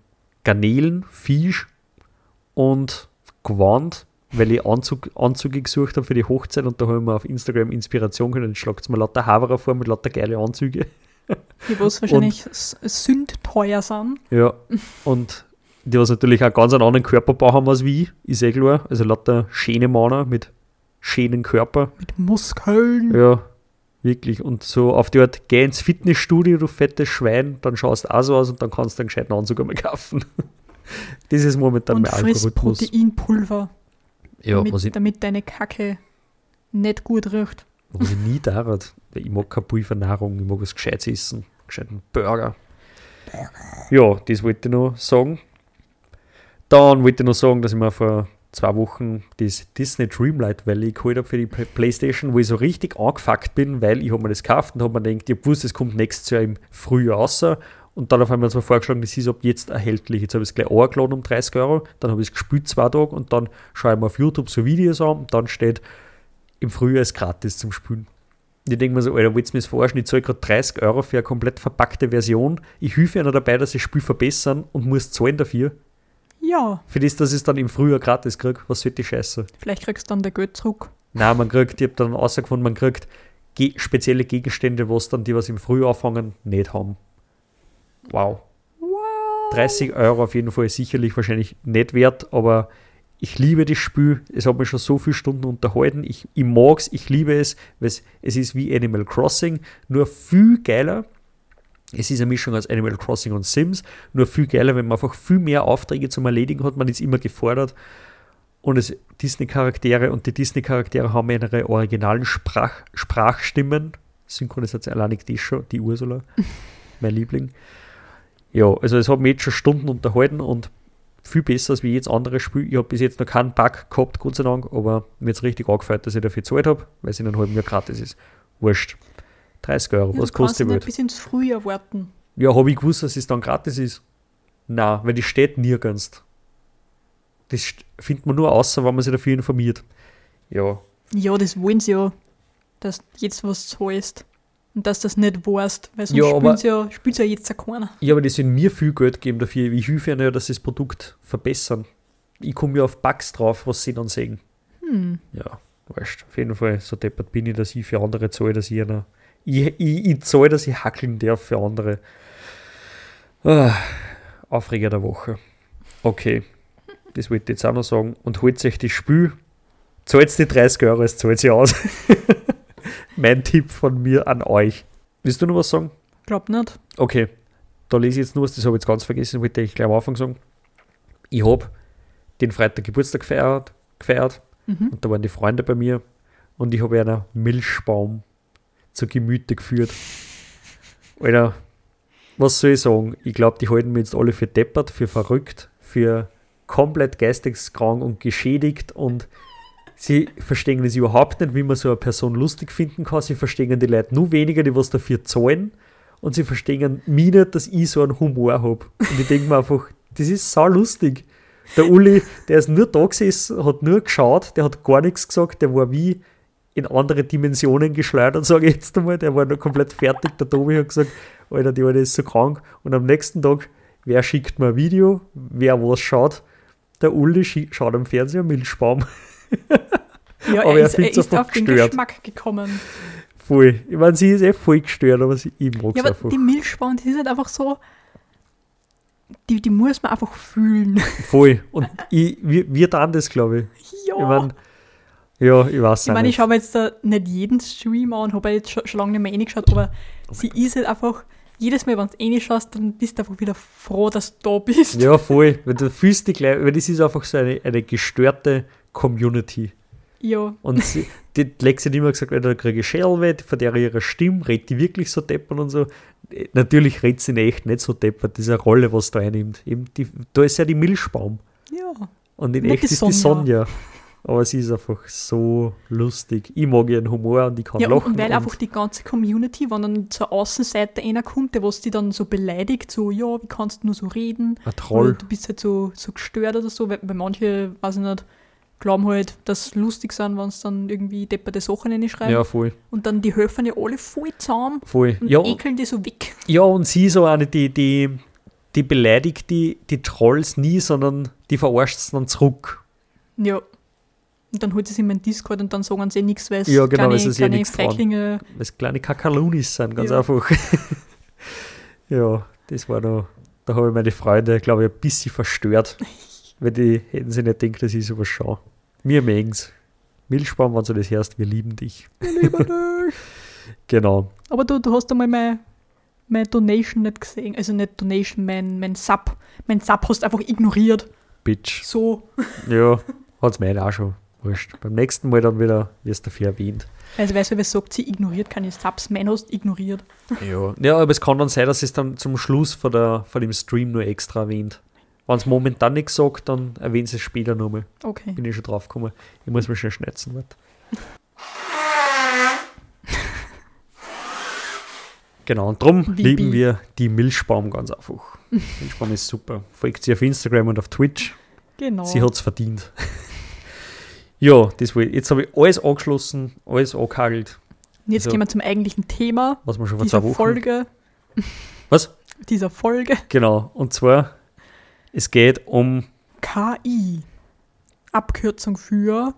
Garnelen, Fisch und Gewand, weil ich Anzug, Anzüge gesucht habe für die Hochzeit und da habe ich mir auf Instagram Inspiration können. Dann schlagt es mir lauter Haverer vor mit lauter geile Anzüge. Die was wahrscheinlich sündteuer sind. Ja, und die, was natürlich auch ganz einen anderen Körperbau haben als wie ich, ist eh klar. Also lauter schöne Männer mit schönen Körper. Mit Muskeln. Ja, Wirklich. Und so auf die Art, geh ins Fitnessstudio, du fettes Schwein, dann schaust du auch so aus und dann kannst du einen gescheiten Anzug einmal kaufen. das ist momentan und mein friss Algorithmus. Proteinpulver, Ja, damit, damit deine Kacke nicht gut riecht. Was ich nie da hat. Weil Ich mag keine Pulvernahrung, ich mag was Gescheites essen. Gescheiten Burger. Ja, das wollte ich noch sagen. Dann wollte ich noch sagen, dass ich mir vor zwei Wochen das Disney Dreamlight Valley geholt habe für die Play- Playstation, wo ich so richtig angefuckt bin, weil ich habe mir das gekauft und habe mir gedacht, ich hab gewusst, es kommt nächstes Jahr im Frühjahr raus. Und dann auf einmal so vorgeschlagen, das ist ab jetzt erhältlich. Jetzt habe ich es gleich angeladen um 30 Euro, dann habe ich es gespielt zwei Tage und dann schaue ich mir auf YouTube so Videos an und dann steht, im Frühjahr ist gratis zum Spielen. Und ich denke mir so, Alter, willst du mir das verarschen? Ich zahle gerade 30 Euro für eine komplett verpackte Version. Ich helfe einer dabei, dass ich das Spiel verbessern und muss zahlen dafür. Ja, Für das, dass ich es dann im Frühjahr gratis kriege. Was sollte die Scheiße? vielleicht kriegst du dann der Geld zurück. Nein, man kriegt, ich habe dann rausgefunden, man kriegt ge spezielle Gegenstände, was dann die, was im Frühjahr anfangen, nicht haben. Wow. Wow. 30 Euro auf jeden Fall sicherlich wahrscheinlich nicht wert, aber ich liebe das Spiel. Es hat mich schon so viele Stunden unterhalten. Ich, ich mag es, ich liebe es, weil es, es ist wie Animal Crossing, nur viel geiler. Es ist eine Mischung aus Animal Crossing und Sims, nur viel geiler, wenn man einfach viel mehr Aufträge zum Erledigen hat. Man ist immer gefordert. Und es Disney-Charaktere und die Disney-Charaktere haben ihre originalen Sprach, Sprachstimmen. Synchronisation allein die schon, die Ursula, mein Liebling. Ja, also es hat mich jetzt schon Stunden unterhalten und viel besser als wie jedes andere Spiel. Ich habe bis jetzt noch keinen Bug gehabt, Gott sei Dank, aber mir jetzt richtig angefällt, dass ich dafür gezahlt habe, weil es in einem halben Jahr gratis ist. Wurscht. 30 Euro, Ja, was du kannst kostet die Welt? bis ins Frühjahr warten. Ja, habe ich gewusst, dass es dann gratis ist? Nein, weil die steht nirgends. Das findet man nur außer, wenn man sich dafür informiert. Ja, Ja, das wollen sie ja, dass jetzt was zahlst. Und dass das nicht weißt, weil sonst Ja, spielt ja, spielt's ja jetzt ja keiner. Ja, aber die sollen mir viel Geld geben dafür. Ich helfe ihnen ja, dass sie das Produkt verbessern. Ich komme ja auf Bugs drauf, was sie dann sehen. Hm. Ja, wurscht. Auf jeden Fall, so deppert bin ich, dass ich für andere zahle, dass ich einer. Ich, ich, ich zahle, dass ich hackeln darf für andere. Ah, Aufreger der Woche. Okay, das wollte ich jetzt auch noch sagen. Und holt euch das Spiel. Zahlt die 30 Euro, es zahlt sie aus. mein Tipp von mir an euch. Willst du noch was sagen? Glaub nicht. Okay, da lese ich jetzt nur was, das habe ich jetzt ganz vergessen, wollte ich gleich am Anfang sagen. Ich habe den Freitag Geburtstag gefeiert, gefeiert Mhm. und da waren die Freunde bei mir und ich habe einen Milchbaum zu Gemüte geführt. Alter, was soll ich sagen? Ich glaube, die halten mich jetzt alle für deppert, für verrückt, für komplett geisteskrank und geschädigt und sie verstehen es überhaupt nicht, wie man so eine Person lustig finden kann. Sie verstehen die Leute nur weniger, die was dafür zahlen und sie verstehen mich nicht, dass ich so einen Humor habe. Und ich denke mir einfach, das ist sau lustig. Der Uli, der ist nur da gesessen, hat nur geschaut, der hat gar nichts gesagt, der war wie in andere Dimensionen geschleudert, sage ich jetzt einmal. Der war noch komplett fertig. Der Tobi hat gesagt, Alter, die Alte ist so krank. Und am nächsten Tag, wer schickt mir ein Video, wer was schaut? Der Uli schaut am Fernseher Milchbaum. Ja, Aber er ist, er ist auf den gestört. Geschmack gekommen. Voll. Ich meine, sie ist eh voll gestört, aber sie, ich mag Ja, aber einfach. die Milchspauen, die sind einfach so. Die, die muss man einfach fühlen. Voll. Und ich, wir, wir tun das, glaube ich. ja. Ich meine, ja, ich weiß Ich meine, ich schaue mir jetzt da nicht jeden Stream an, habe jetzt schon, schon lange nicht mehr reingeschaut, aber Oh sie ist halt einfach, jedes Mal, wenn du reinschaust, dann bist du einfach wieder froh, dass du da bist. Ja, voll. Weil du fühlst dich gleich, weil das ist einfach so eine, eine gestörte Community. Ja. Und sie, die Lexi hat immer gesagt, da kriege ich Schellweh, von der ihrer Stimme, redet die wirklich so deppert und so. Natürlich redet sie in echt nicht so deppert, eine Rolle, was da einnimmt. Eben die, da ist ja die Milchbaum. Ja. Und in Nicht echt die ist die Sonja. Aber sie ist einfach so lustig. Ich mag ihren Humor und ich kann Ja, und, lachen. und weil einfach die ganze Community, wenn dann zur Außenseite einer kommt, der was die dann so beleidigt, so, ja, wie kannst du nur so reden? ein Troll. du bist halt so, so gestört oder so, weil, weil manche, weiß ich nicht, glauben halt, dass sie lustig sind, wenn sie dann irgendwie depperte Sachen reinschreiben. Ja, voll. Und dann die helfen ja alle voll zusammen voll. und Ja, ekeln die so weg. ja, und sie so eine, die, die, die beleidigt die, die Trolls nie, sondern die verarscht sie dann zurück. Ja. Und dann holt sie sich in den Discord und dann sagen sie eh nichts, weil es Ja, genau, kleine, sich ja kleine. Feiglinge. Weil es kleine Kakalunis sind, ganz Ja. einfach. ja, das war da. Da habe ich meine Freunde, glaube ich, ein bisschen verstört. weil die hätten sich nicht gedacht, das ist sowas schon. Wir mögen's. Milchbaum, wenn du das hörst, wir lieben dich. Genau. Aber du, du hast einmal meine, meine Donation nicht gesehen. Also nicht Donation, mein, mein Sub. Mein Sub hast du einfach ignoriert. Bitch. So. Ja, hat's mir auch schon. Wurscht. Beim nächsten Mal dann wieder, wirst du dafür erwähnt. Also weißt du, wer sagt, sie ignoriert keine Subs. Mein hast ignoriert. Ja. ja, aber es kann dann sein, dass es dann zum Schluss von, der, von dem Stream nur extra erwähnt. Wenn es momentan nicht sagt, dann erwähnt es später nochmal. Okay. Bin ich schon drauf gekommen. Ich muss mich schnell schnetzen. Genau, und darum lieben wir die Milchbaum ganz einfach. Milchbaum ist super. Folgt sie auf Instagram und auf Twitch. Genau. Sie hat es verdient. ja, das will ich. Jetzt habe ich alles angeschlossen, alles angehagelt, Und jetzt also- gehen wir zum eigentlichen Thema was wir schon vor dieser zwei Wochen. Folge. Was? Dieser Folge. Genau, und zwar, es geht um KI. Abkürzung für.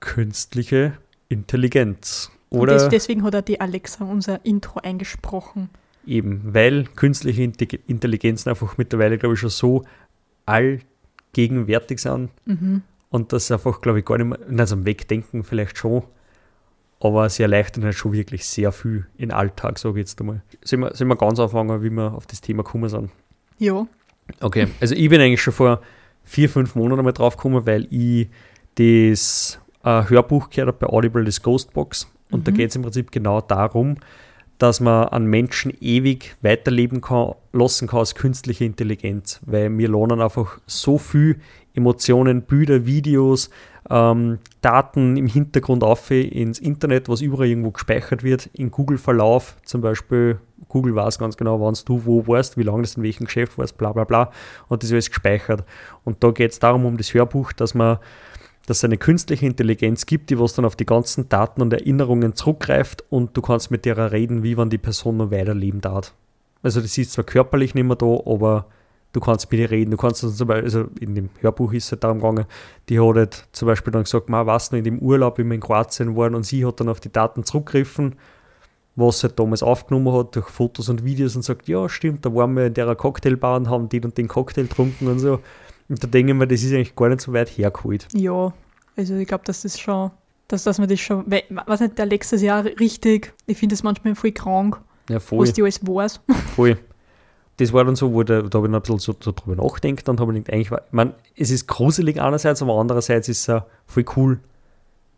künstliche Intelligenz. Und Oder des, deswegen hat er die Alexa unser Intro eingesprochen. eben, weil künstliche Inte- Intelligenzen einfach mittlerweile, glaube ich, schon so allgegenwärtig sind Mhm. und das einfach, glaube ich, gar nicht mehr, also Wegdenken vielleicht schon, aber sie erleichtern halt schon wirklich sehr viel in den Alltag, sage ich jetzt einmal. Sollen wir, sollen wir ganz anfangen, wie wir auf das Thema gekommen sind? Ja. Okay, also ich bin eigentlich schon vor vier, fünf Monaten mal drauf gekommen, weil ich das äh, Hörbuch gehört habe bei Audible, das Ghostbox. Und da Mhm. geht es im Prinzip genau darum, dass man einen Menschen ewig weiterleben kann, lassen kann als künstliche Intelligenz, weil wir lernen einfach so viel Emotionen, Bilder, Videos, ähm, Daten im Hintergrund auf ins Internet, was überall irgendwo gespeichert wird, in Google-Verlauf zum Beispiel. Google weiß ganz genau, wann du wo warst, wie lange das in welchem Geschäft warst, bla bla bla. Und das ist alles gespeichert. Und da geht es darum, um das Hörbuch, dass man dass es eine künstliche Intelligenz gibt, die was dann auf die ganzen Daten und Erinnerungen zurückgreift und du kannst mit der reden, wie wann die Person noch weiterleben darf. Also das ist zwar körperlich nicht mehr da, aber du kannst mit ihr reden. Du kannst dann zum Beispiel, also in dem Hörbuch ist es halt darum gegangen, die hat halt zum Beispiel dann gesagt, man was noch in dem Urlaub, wie wir in Kroatien waren und sie hat dann auf die Daten zurückgegriffen, was sie halt damals aufgenommen hat durch Fotos und Videos und sagt, ja stimmt, da waren wir in der Cocktailbar und haben den und den Cocktail getrunken und so. Und da denke ich mir, das ist eigentlich gar nicht so weit hergeholt. Ja. Also ich glaube, dass das schon. Dass, dass man das schon. Was nicht, der Alexa ist ja auch richtig. Ich finde das manchmal voll krank, Ja, voll. was die alles weiß. Voll. Das war dann so, wo der, da habe ich noch ein bisschen so, drüber nachgedacht und habe gedacht, eigentlich, war, ich meine, es ist gruselig einerseits, aber andererseits ist es auch voll cool.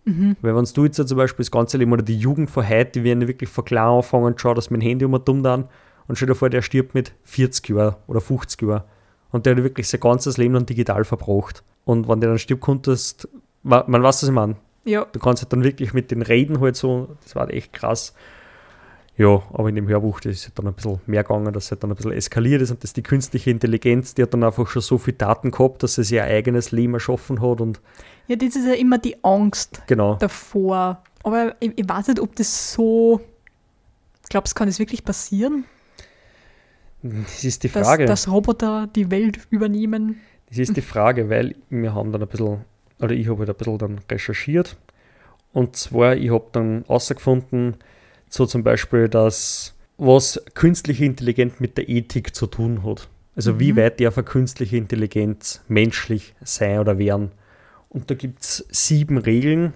Mhm. Weil wenn du jetzt ja zum Beispiel das ganze Leben oder die Jugend von heute, die werden wirklich von klein anfangen und schauen, dass mein Handy immer dumm dann und stell dir vor, der stirbt mit 40 Jahren oder 50 Jahren und der hat wirklich sein ganzes Leben dann digital verbracht. Und wenn der dann stirbt, konntest, man, man weiß, was ich meine. Ja. Du kannst halt dann wirklich mit den Reden halt so, das war echt krass. Ja, aber in dem Hörbuch, das ist halt dann ein bisschen mehr gegangen, dass es halt dann ein bisschen eskaliert ist und dass die künstliche Intelligenz, die hat dann einfach schon so viel Daten gehabt, dass sie ihr eigenes Leben erschaffen hat und Ja, das ist ja immer die Angst genau. davor. Aber ich, ich weiß nicht, ob das so. Glaubst du, kann das wirklich passieren? Das ist die Dass, Frage. dass Roboter die Welt übernehmen? Das ist die Frage, weil wir haben dann ein bisschen, oder ich habe halt ein bisschen dann recherchiert. Und zwar, ich habe dann herausgefunden, so zum Beispiel, dass was künstliche Intelligenz mit der Ethik zu tun hat. Also wie Mhm. weit darf eine künstliche Intelligenz menschlich sein oder werden. Und da gibt es sieben Regeln.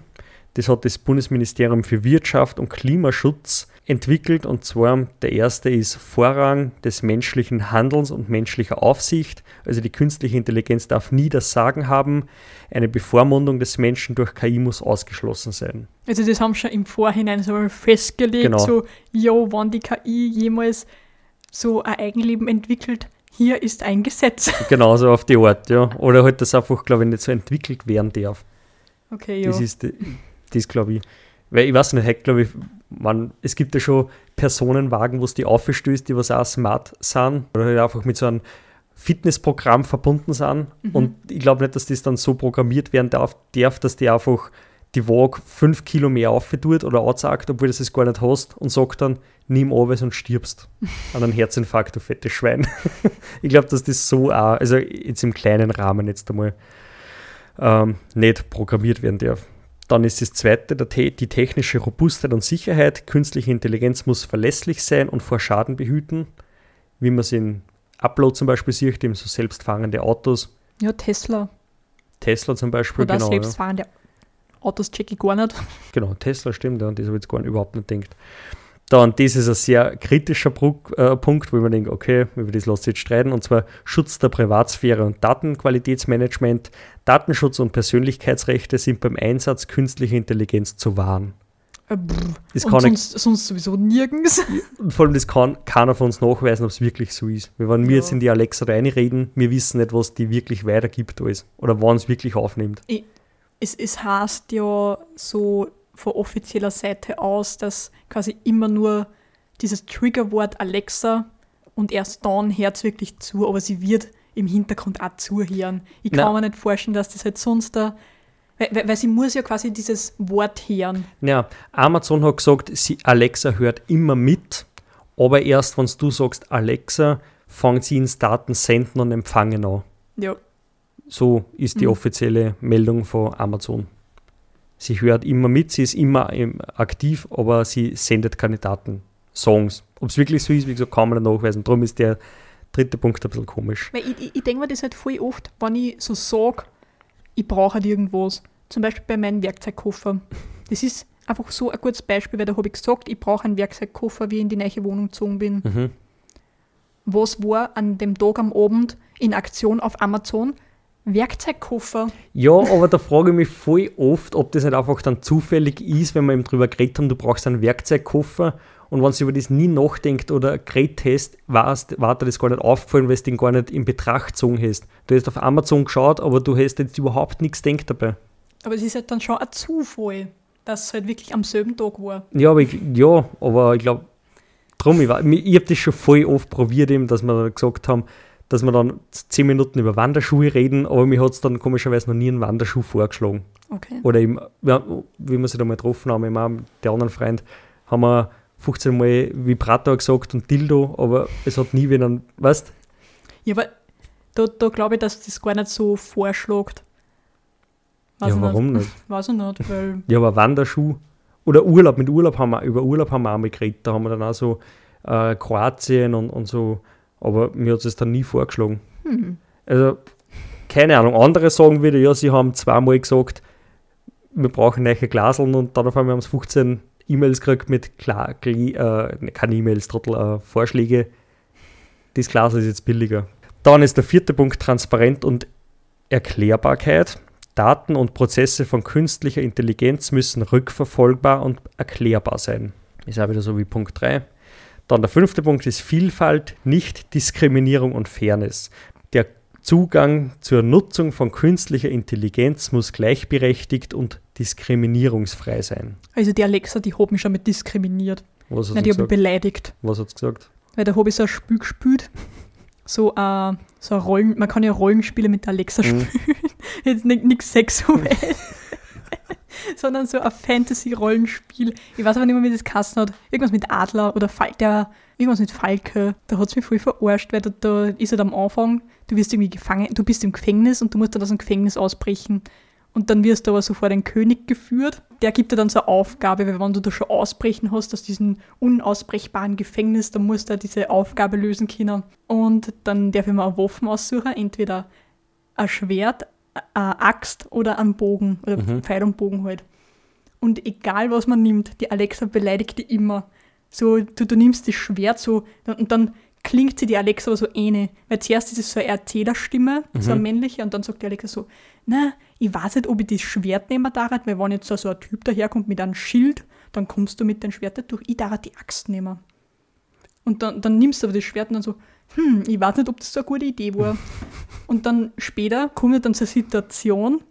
Das hat das Bundesministerium für Wirtschaft und Klimaschutz entwickelt. Und zwar der erste ist Vorrang des menschlichen Handelns und menschlicher Aufsicht. Also die künstliche Intelligenz darf nie das Sagen haben. Eine Bevormundung des Menschen durch KI muss ausgeschlossen sein. Also, das haben schon im Vorhinein so festgelegt, Genau. so, jo, wann die KI jemals so ein Eigenleben entwickelt, hier ist ein Gesetz. Genauso auf die Art, ja. Oder halt, dass einfach, glaube ich, nicht so entwickelt werden darf. Okay, ja. Das ist, das glaube ich. Weil ich weiß nicht, glaube ich, man, es gibt ja schon Personenwagen, wo es die aufstößt, die was auch smart sind. Oder halt einfach mit so einem Fitnessprogramm verbunden sind. Und ich glaube nicht, dass das dann so programmiert werden darf, darf dass die einfach die Waage fünf Kilo mehr aufgetut oder anzeigt, obwohl du das gar nicht hast und sagt dann, nimm an, sonst stirbst. An einem Herzinfarkt, du fettes Schwein. ich glaube, dass das so auch, also jetzt im kleinen Rahmen jetzt einmal, ähm, nicht programmiert werden darf. Dann ist das zweite die technische Robustheit und Sicherheit. Künstliche Intelligenz muss verlässlich sein und vor Schaden behüten, wie man es in Upload zum Beispiel sieht, eben so selbstfahrende Autos. ja, Tesla. Tesla zum Beispiel, Oder genau. Ja. selbstfahrende Autos check ich gar nicht. Genau, Tesla stimmt, ja, und das habe ich jetzt gar nicht, überhaupt nicht gedacht. Dann, das ist ein sehr kritischer äh, Punkt, wo mir denke, okay, über das lässt sich jetzt streiten, und zwar Schutz der Privatsphäre und Datenqualitätsmanagement. Datenschutz und Persönlichkeitsrechte sind beim Einsatz künstlicher Intelligenz zu wahren. Äh. Das und kann ich- sonst, sonst sowieso nirgends. Und vor allem, das kann keiner von uns nachweisen, ob es wirklich so ist. Weil wenn wir Ja. jetzt in die Alexa reinreden, wir wissen nicht, was die wirklich weitergibt alles. Oder wann es wirklich aufnimmt. Es, es heißt ja so von offizieller Seite aus, dass quasi immer nur dieses Triggerwort Alexa und erst dann hört es wirklich zu, aber sie wird im Hintergrund auch zuhören. Ich kann Na. mir nicht vorstellen, dass das halt sonst da. Weil, weil, sie muss ja quasi dieses Wort hören. Ja, Amazon hat gesagt, sie, Alexa hört immer mit, aber erst, wenn du sagst, Alexa, fängt sie ins Datensenden und Empfangen an. Ja. So ist die Mhm. offizielle Meldung von Amazon. Sie hört immer mit, sie ist immer ähm, aktiv, aber sie sendet keine Daten, Songs. Ob es wirklich so ist, wie gesagt, kann man nachweisen. Darum ist der dritte Punkt ein bisschen komisch. Weil ich, ich, ich denke mir das halt voll oft, wenn ich so sage, ich brauche halt irgendwas. Zum Beispiel bei meinem Werkzeugkoffer. Das ist einfach so ein gutes Beispiel, weil da habe ich gesagt, ich brauche einen Werkzeugkoffer, wie ich in die neue Wohnung gezogen bin. Mhm. Was war an dem Tag am Abend in Aktion auf Amazon? Werkzeugkoffer. Ja, aber da frage ich mich voll oft, ob das nicht einfach dann zufällig ist, wenn wir eben drüber geredet haben, du brauchst einen Werkzeugkoffer und wenn du über das nie nachdenkt oder geredet hast, warst, war dir das gar nicht aufgefallen, weil du den gar nicht in Betracht gezogen hast. Du hast auf Amazon geschaut, aber du hast jetzt überhaupt nichts gedacht dabei. Aber es ist halt dann schon ein Zufall, dass es halt wirklich am selben Tag war. Ja, aber ich, ja, aber ich glaube, drum, ich, war- ich habe das schon voll oft probiert, eben, dass wir dann gesagt haben, dass wir dann zehn Minuten über Wanderschuhe reden, aber mir hat es dann komischerweise noch nie einen Wanderschuh vorgeschlagen. Okay. Oder eben, ja, wie wir sich da mal getroffen haben, immer mit der anderen Freund, haben wir 15 Mal Vibrator gesagt und Dildo, aber es hat nie wieder, weißt Ja, aber da, da glaube ich, dass das gar nicht so vorschlägt. Weiß Ja, ich warum nicht? Weiß ich nicht, weil Ja, aber Wanderschuh oder Urlaub, mit Urlaub haben wir, über Urlaub haben wir auch mal geredet, da haben wir dann auch so äh, Kroatien und, und so, aber mir hat es dann nie vorgeschlagen. hm, Also, keine Ahnung, andere sagen wieder, ja, sie haben zweimal gesagt, wir brauchen neue Glaseln und dann auf einmal haben sie 15 E-Mails gekriegt mit Kla äh, ne, keine E-Mails, Trottel, äh, Vorschläge. Das Glasel ist jetzt billiger. Dann ist der vierte Punkt Transparent und Erklärbarkeit. Daten und Prozesse von künstlicher Intelligenz müssen rückverfolgbar und erklärbar sein. Ist auch wieder so wie Punkt 3. Dann der fünfte Punkt ist Vielfalt, Nicht-Diskriminierung und Fairness. Der Zugang zur Nutzung von künstlicher Intelligenz muss gleichberechtigt und diskriminierungsfrei sein. also die Alexa, die hat mich schon mit diskriminiert. Was hat Nein, sie die habe ich gesagt? beleidigt. Was hat's gesagt? Weil da habe ich so ein Spiel gespielt. So, äh, so Rollen, man kann ja Rollenspiele mit der Alexa Mhm. spielen. Jetzt nichts sexuell. sondern so ein Fantasy-Rollenspiel. Ich weiß aber nicht mehr, wie das geheißen hat. Irgendwas mit Adler oder Fal der, irgendwas mit Falke. Da hat es mich voll verarscht, weil da, da ist halt am Anfang, du wirst irgendwie gefangen, du bist im Gefängnis und du musst dann aus dem Gefängnis ausbrechen. Und dann wirst du aber so vor den König geführt. Der gibt dir dann so eine Aufgabe, weil wenn du da schon ausbrechen hast aus diesem unausbrechbaren Gefängnis, dann musst du diese Aufgabe lösen können. Und dann darf ich mir eine Waffen aussuchen, entweder ein Schwert, Axt oder einen Bogen oder Mhm. Pfeil und Bogen halt. Und egal was man nimmt, die Alexa beleidigt die immer. So, du, du nimmst das Schwert so und dann klingt sie die Alexa aber so ähnlich. Weil zuerst ist es so eine Erzählerstimme, so eine männliche, und dann sagt die Alexa so, na, ich weiß nicht, ob ich das Schwert nehmen darf, weil wenn jetzt so, so ein Typ daherkommt mit einem Schild, dann kommst du mit dem Schwert durch, ich darf die Axt nehmen. Und dann, dann nimmst du aber das Schwert und dann so, hm, ich weiß nicht, ob das so eine gute Idee war. und dann später kommt ja dann so eine Situation,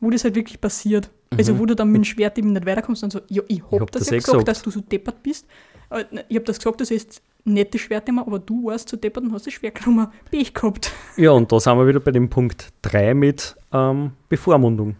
wo das halt wirklich passiert. Also wo du dann mit dem Schwert eben nicht weiterkommst und so, ja, ich hab, hab das, das ja eh gesagt, gesagt. dass du so deppert bist. Äh, Ich hab das gesagt, dass jetzt nicht das Schwert nehmen, aber du warst so deppert und hast das Schwert genommen. Pech gehabt. Ja, und da sind wir wieder bei dem Punkt 3 mit ähm, Bevormundung.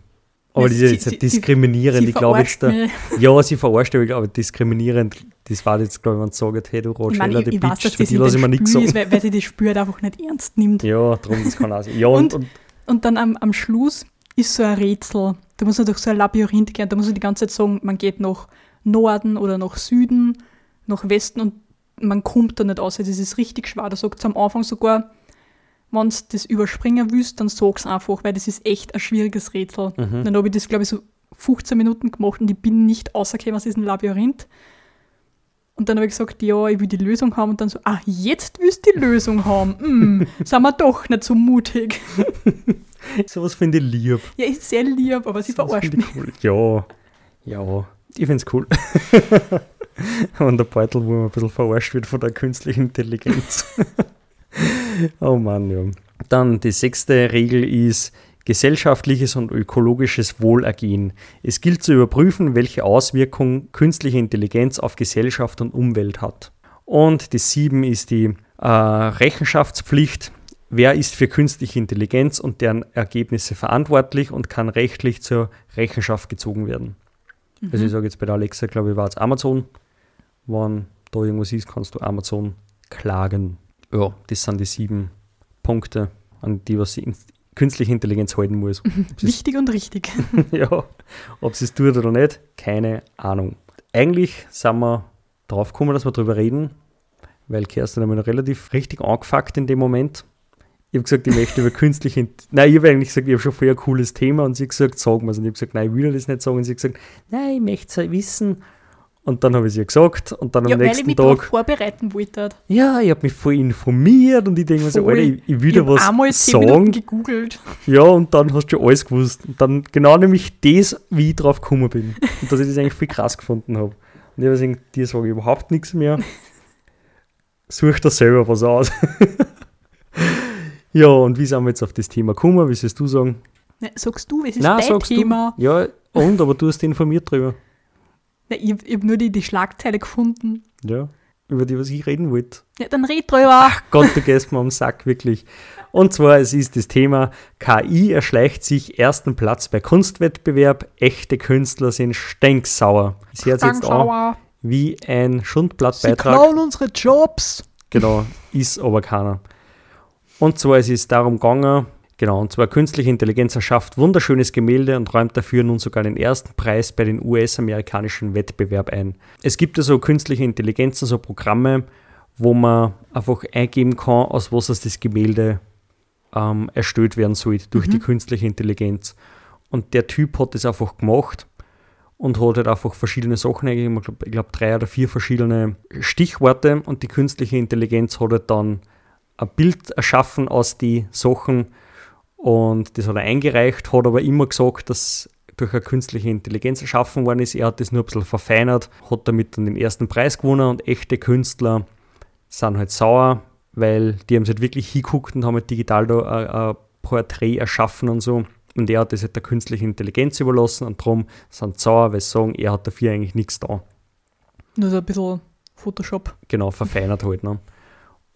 Aber Ja, das sie- ist jetzt sie- nicht diskriminierend. Sie ich glaube jetzt, verarscht da, ja, sie verarscht, aber ich diskriminierend, das war jetzt, glaube ich, wenn sie sagt, hey, du ich, die ich weiß, Bitch, für die lasse ich mir nichts sagen. weil, weil sie das Spiel halt einfach nicht ernst nimmt. Ja, darum, das kann auch sein. Ja, und, Und- und Und dann am, am Schluss ist so ein Rätsel. Da muss man durch so ein Labyrinth gehen. Da muss man die ganze Zeit sagen, man geht nach Norden oder nach Süden, nach Westen und man kommt da nicht aus. Das ist richtig schwer. Da sagt es am Anfang sogar, wenn du das überspringen willst, dann sag's einfach, weil das ist echt ein schwieriges Rätsel. Mhm. Dann habe ich das, glaube ich, so 15 Minuten gemacht und ich bin nicht rausgekommen aus diesem Labyrinth. Und dann habe ich gesagt, ja, ich will die Lösung haben. Und dann so, ah, jetzt willst du die Lösung haben. Hm, sind wir doch nicht so mutig. Sowas finde ich lieb. Ja, ist sehr lieb, aber sie Sowas verarscht mich. ich cool. Ja, ja, ich finde es cool. Und der Beutel, wo man ein bisschen verarscht wird von der künstlichen Intelligenz. oh Mann, ja. Dann die sechste Regel ist gesellschaftliches und ökologisches Wohlergehen. Es gilt zu überprüfen, welche Auswirkungen künstliche Intelligenz auf Gesellschaft und Umwelt hat. Und die sieben ist die äh, Rechenschaftspflicht. Wer ist für künstliche Intelligenz und deren Ergebnisse verantwortlich und kann rechtlich zur Rechenschaft gezogen werden? Also ich sage jetzt bei der Alexa, glaube ich, war es Amazon. Wenn da irgendwas ist, kannst du Amazon klagen. Ja, das sind die sieben Punkte, an die was in- künstliche Intelligenz halten muss. Sie's- Wichtig und richtig. ja, ob sie es tut oder nicht, keine Ahnung. Eigentlich sind wir drauf gekommen, dass wir darüber reden, weil Kerstin hat mich noch relativ richtig angefuckt in dem Moment. Ich habe gesagt, ich möchte über künstliche Int Nein, ich habe eigentlich gesagt, ich habe schon vorher ein cooles Thema und sie hat gesagt, sagen wir es. Und ich habe gesagt, nein, ich will das nicht sagen. Und sie hat gesagt, nein, ich möchte es wissen. Und dann habe ich es ihr gesagt und dann ja, am weil ich nächsten mich Tag, vorbereiten wollte. ja, ich habe mich voll informiert und ich denke mir so. Alter, ich, ich will Ich was einmal sagen. gegoogelt. Ja, und dann hast du schon alles gewusst. Und dann genau nämlich das, wie ich drauf gekommen bin. Und dass ich das eigentlich viel krass gefunden habe. Und ich habe gesagt, dir sage ich überhaupt nichts mehr. Such da selber was aus. ja, und wie sind wir jetzt auf das Thema gekommen? Wie sollst du sagen? Ne, sagst du, was ist Nein, dein Thema? du. Ja, und, aber du hast informiert drüber. Ne, ich habe hab nur die, die Schlagzeile gefunden. Ja, über die, was ich reden wollte. Ja, dann red drüber. Gott, du gehst mir am Sack, wirklich. Und zwar, es ist das Thema, KI erschleicht sich ersten Platz bei Kunstwettbewerb, echte Künstler sind stinksauer. Hört sich jetzt Dankschauer. wie ein Sie Schundblattbeitrag. klauen unsere Jobs. Genau, ist aber keiner. Und zwar, es ist darum gegangen, genau, und zwar künstliche Intelligenz erschafft wunderschönes Gemälde und räumt dafür nun sogar den ersten Preis bei den US-amerikanischen Wettbewerb ein. Es gibt also künstliche Intelligenzen, so Programme, wo man einfach eingeben kann, aus was das Gemälde ähm, erstellt werden soll durch die künstliche Intelligenz. Und der Typ hat das einfach gemacht und hat halt einfach verschiedene Sachen eingegeben. Ich glaube, glaub, drei oder vier verschiedene Stichworte und die künstliche Intelligenz hat halt dann ein Bild erschaffen aus die Sachen und das hat er eingereicht, hat aber immer gesagt, dass durch eine künstliche Intelligenz erschaffen worden ist. Er hat das nur ein bisschen verfeinert, hat damit dann den ersten Preis gewonnen und echte Künstler sind halt sauer, weil die haben sich halt wirklich hinguckt und haben halt digital da ein, ein Porträt erschaffen und so. Und er hat das halt der künstlichen Intelligenz überlassen und darum sind sie sauer, weil sie sagen, er hat dafür eigentlich nichts da. Nur so ein bisschen Photoshop. Genau, verfeinert halt. Ne?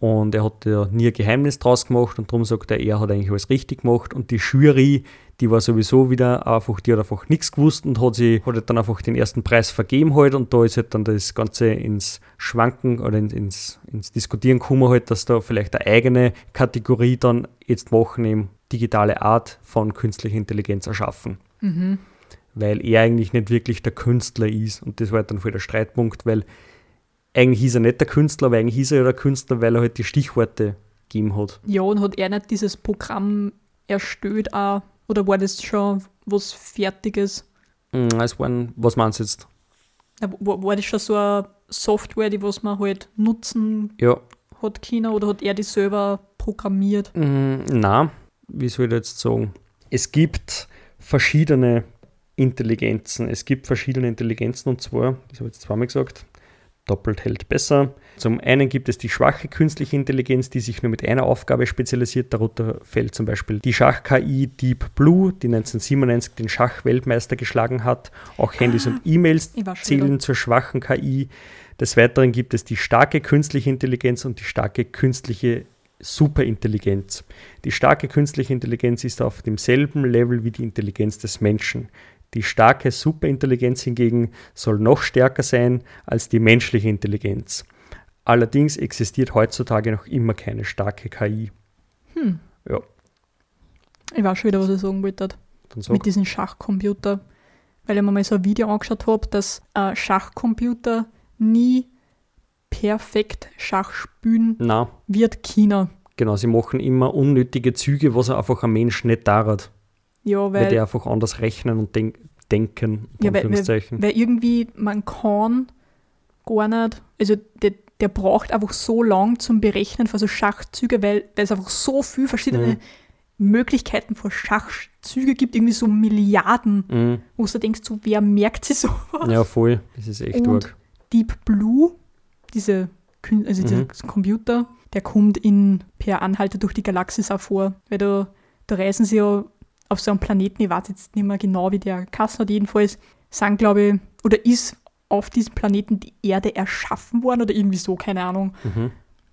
Und er hat ja nie ein Geheimnis draus gemacht und darum sagt er, er hat eigentlich alles richtig gemacht. Und die Jury, die war sowieso wieder einfach, die hat einfach nichts gewusst und hat, sie, hat halt dann einfach den ersten Preis vergeben halt. Und da ist halt dann das Ganze ins Schwanken oder in- ins, ins Diskutieren gekommen halt, dass da vielleicht eine eigene Kategorie dann jetzt machen, eben digitale Art von künstlicher Intelligenz erschaffen weil er eigentlich nicht wirklich der Künstler ist. Und das war halt dann voll der Streitpunkt, weil eigentlich ist er nicht der Künstler, aber eigentlich ist er ja der Künstler, weil er halt die Stichworte gegeben hat. Ja, und hat er nicht dieses Programm erstellt auch? Oder war das schon was Fertiges? Mm, Es waren, was meinst du jetzt? War, das schon so eine Software, die was man halt nutzen Ja, hat können? Oder hat er die selber programmiert? mm, na, wie soll ich jetzt sagen? Es gibt verschiedene Intelligenzen. Es gibt verschiedene Intelligenzen und zwar, das habe ich jetzt zweimal gesagt, doppelt hält besser. Zum einen gibt es die schwache künstliche Intelligenz, die sich nur mit einer Aufgabe spezialisiert. Darunter fällt zum Beispiel die Schach-KI Deep Blue, die 1997 den Schachweltmeister geschlagen hat. Auch Handys und E-Mails zählen zur schwachen KI. Des Weiteren gibt es die starke künstliche Intelligenz und die starke künstliche Superintelligenz. Die starke künstliche Intelligenz ist auf demselben Level wie die Intelligenz des Menschen. Die starke Superintelligenz hingegen soll noch stärker sein als die menschliche Intelligenz. Allerdings existiert heutzutage noch immer keine starke KI. Ja, Ich weiß schon wieder, was ich sagen wollte. dann sag. Mit diesem Schachcomputer. Weil ich mir mal so ein Video angeschaut habe, dass ein Schachcomputer nie perfekt Schach spielen Na, wird China. genau, sie machen immer unnötige Züge, was einfach ein Mensch nicht darat, Ja, weil, weil, die einfach anders rechnen und denk denken. ja, weil, weil, weil irgendwie man kann gar nicht. Also der, der braucht einfach so lang zum Berechnen von so Schachzüge, weil, weil es einfach so viele verschiedene Möglichkeiten von Schachzüge gibt, irgendwie so Milliarden, Mhm. wo du denkst, so, wer merkt sich so? Ja, voll. Das ist echt Und arg. Deep Blue, diese, also dieser Mhm. Computer, der kommt in Per Anhalter durch die Galaxis auch vor, weil da, da reisen sie ja auf so einem Planeten, ich weiß jetzt nicht mehr genau, wie der Kassen hat, jedenfalls sind, glaube ich, oder ist auf diesem Planeten die Erde erschaffen worden oder irgendwie so, keine Ahnung. Mhm.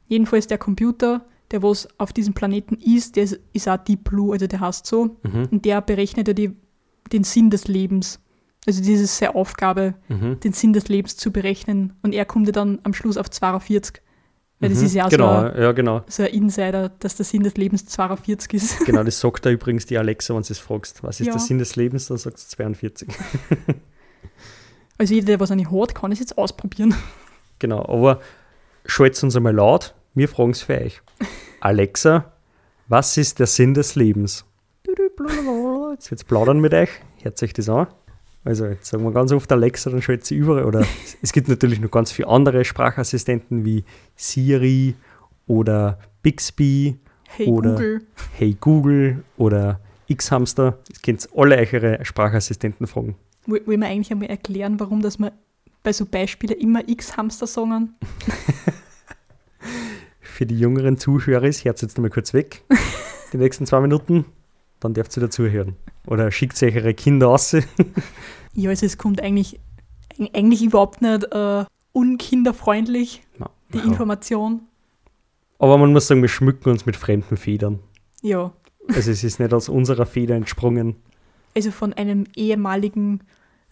Jedenfalls der Computer, der was auf diesem Planeten ist, der ist, ist auch Deep Blue, also der heißt so, Mhm. und der berechnet ja die, den Sinn des Lebens. Also diese ist seine Aufgabe, Mhm. den Sinn des Lebens zu berechnen. Und er kommt ja dann am Schluss auf 42. Weil das Mhm. ist ja auch genau, so, ein, ja, genau. so ein Insider, dass der Sinn des Lebens 42 ist. Genau, das sagt da übrigens die Alexa, wenn du es fragst. Was ist Ja. der Sinn des Lebens? Dann sagst du 42. Also jeder, der was an hat, kann es jetzt ausprobieren. Genau, aber schalt's uns einmal laut. Wir fragen es für euch. Alexa, was ist der Sinn des Lebens? Jetzt wird's plaudern mit euch. Hört euch das an. Also, jetzt sagen wir ganz oft Alexa, dann schaltet sie überall. Oder es gibt natürlich noch ganz viele andere Sprachassistenten wie Siri oder Bixby, Hey Oder- Google, Hey Google oder X-Hamster. Ihr könnt alle eure Sprachassistenten fragen. will, will man eigentlich einmal erklären, warum dass man bei so Beispielen immer X-Hamster sagen? Für die jüngeren Zuhörer ist, hört jetzt mal kurz weg. Die nächsten zwei Minuten. Dann dürft ihr dazuhören. Oder schickt eure Kinder raus. Ja, also es kommt eigentlich, eig- eigentlich überhaupt nicht äh, unkinderfreundlich, Na, die. Information. Aber man muss sagen, wir schmücken uns mit fremden Federn. Ja, Also es ist nicht aus unserer Feder entsprungen. also von einem ehemaligen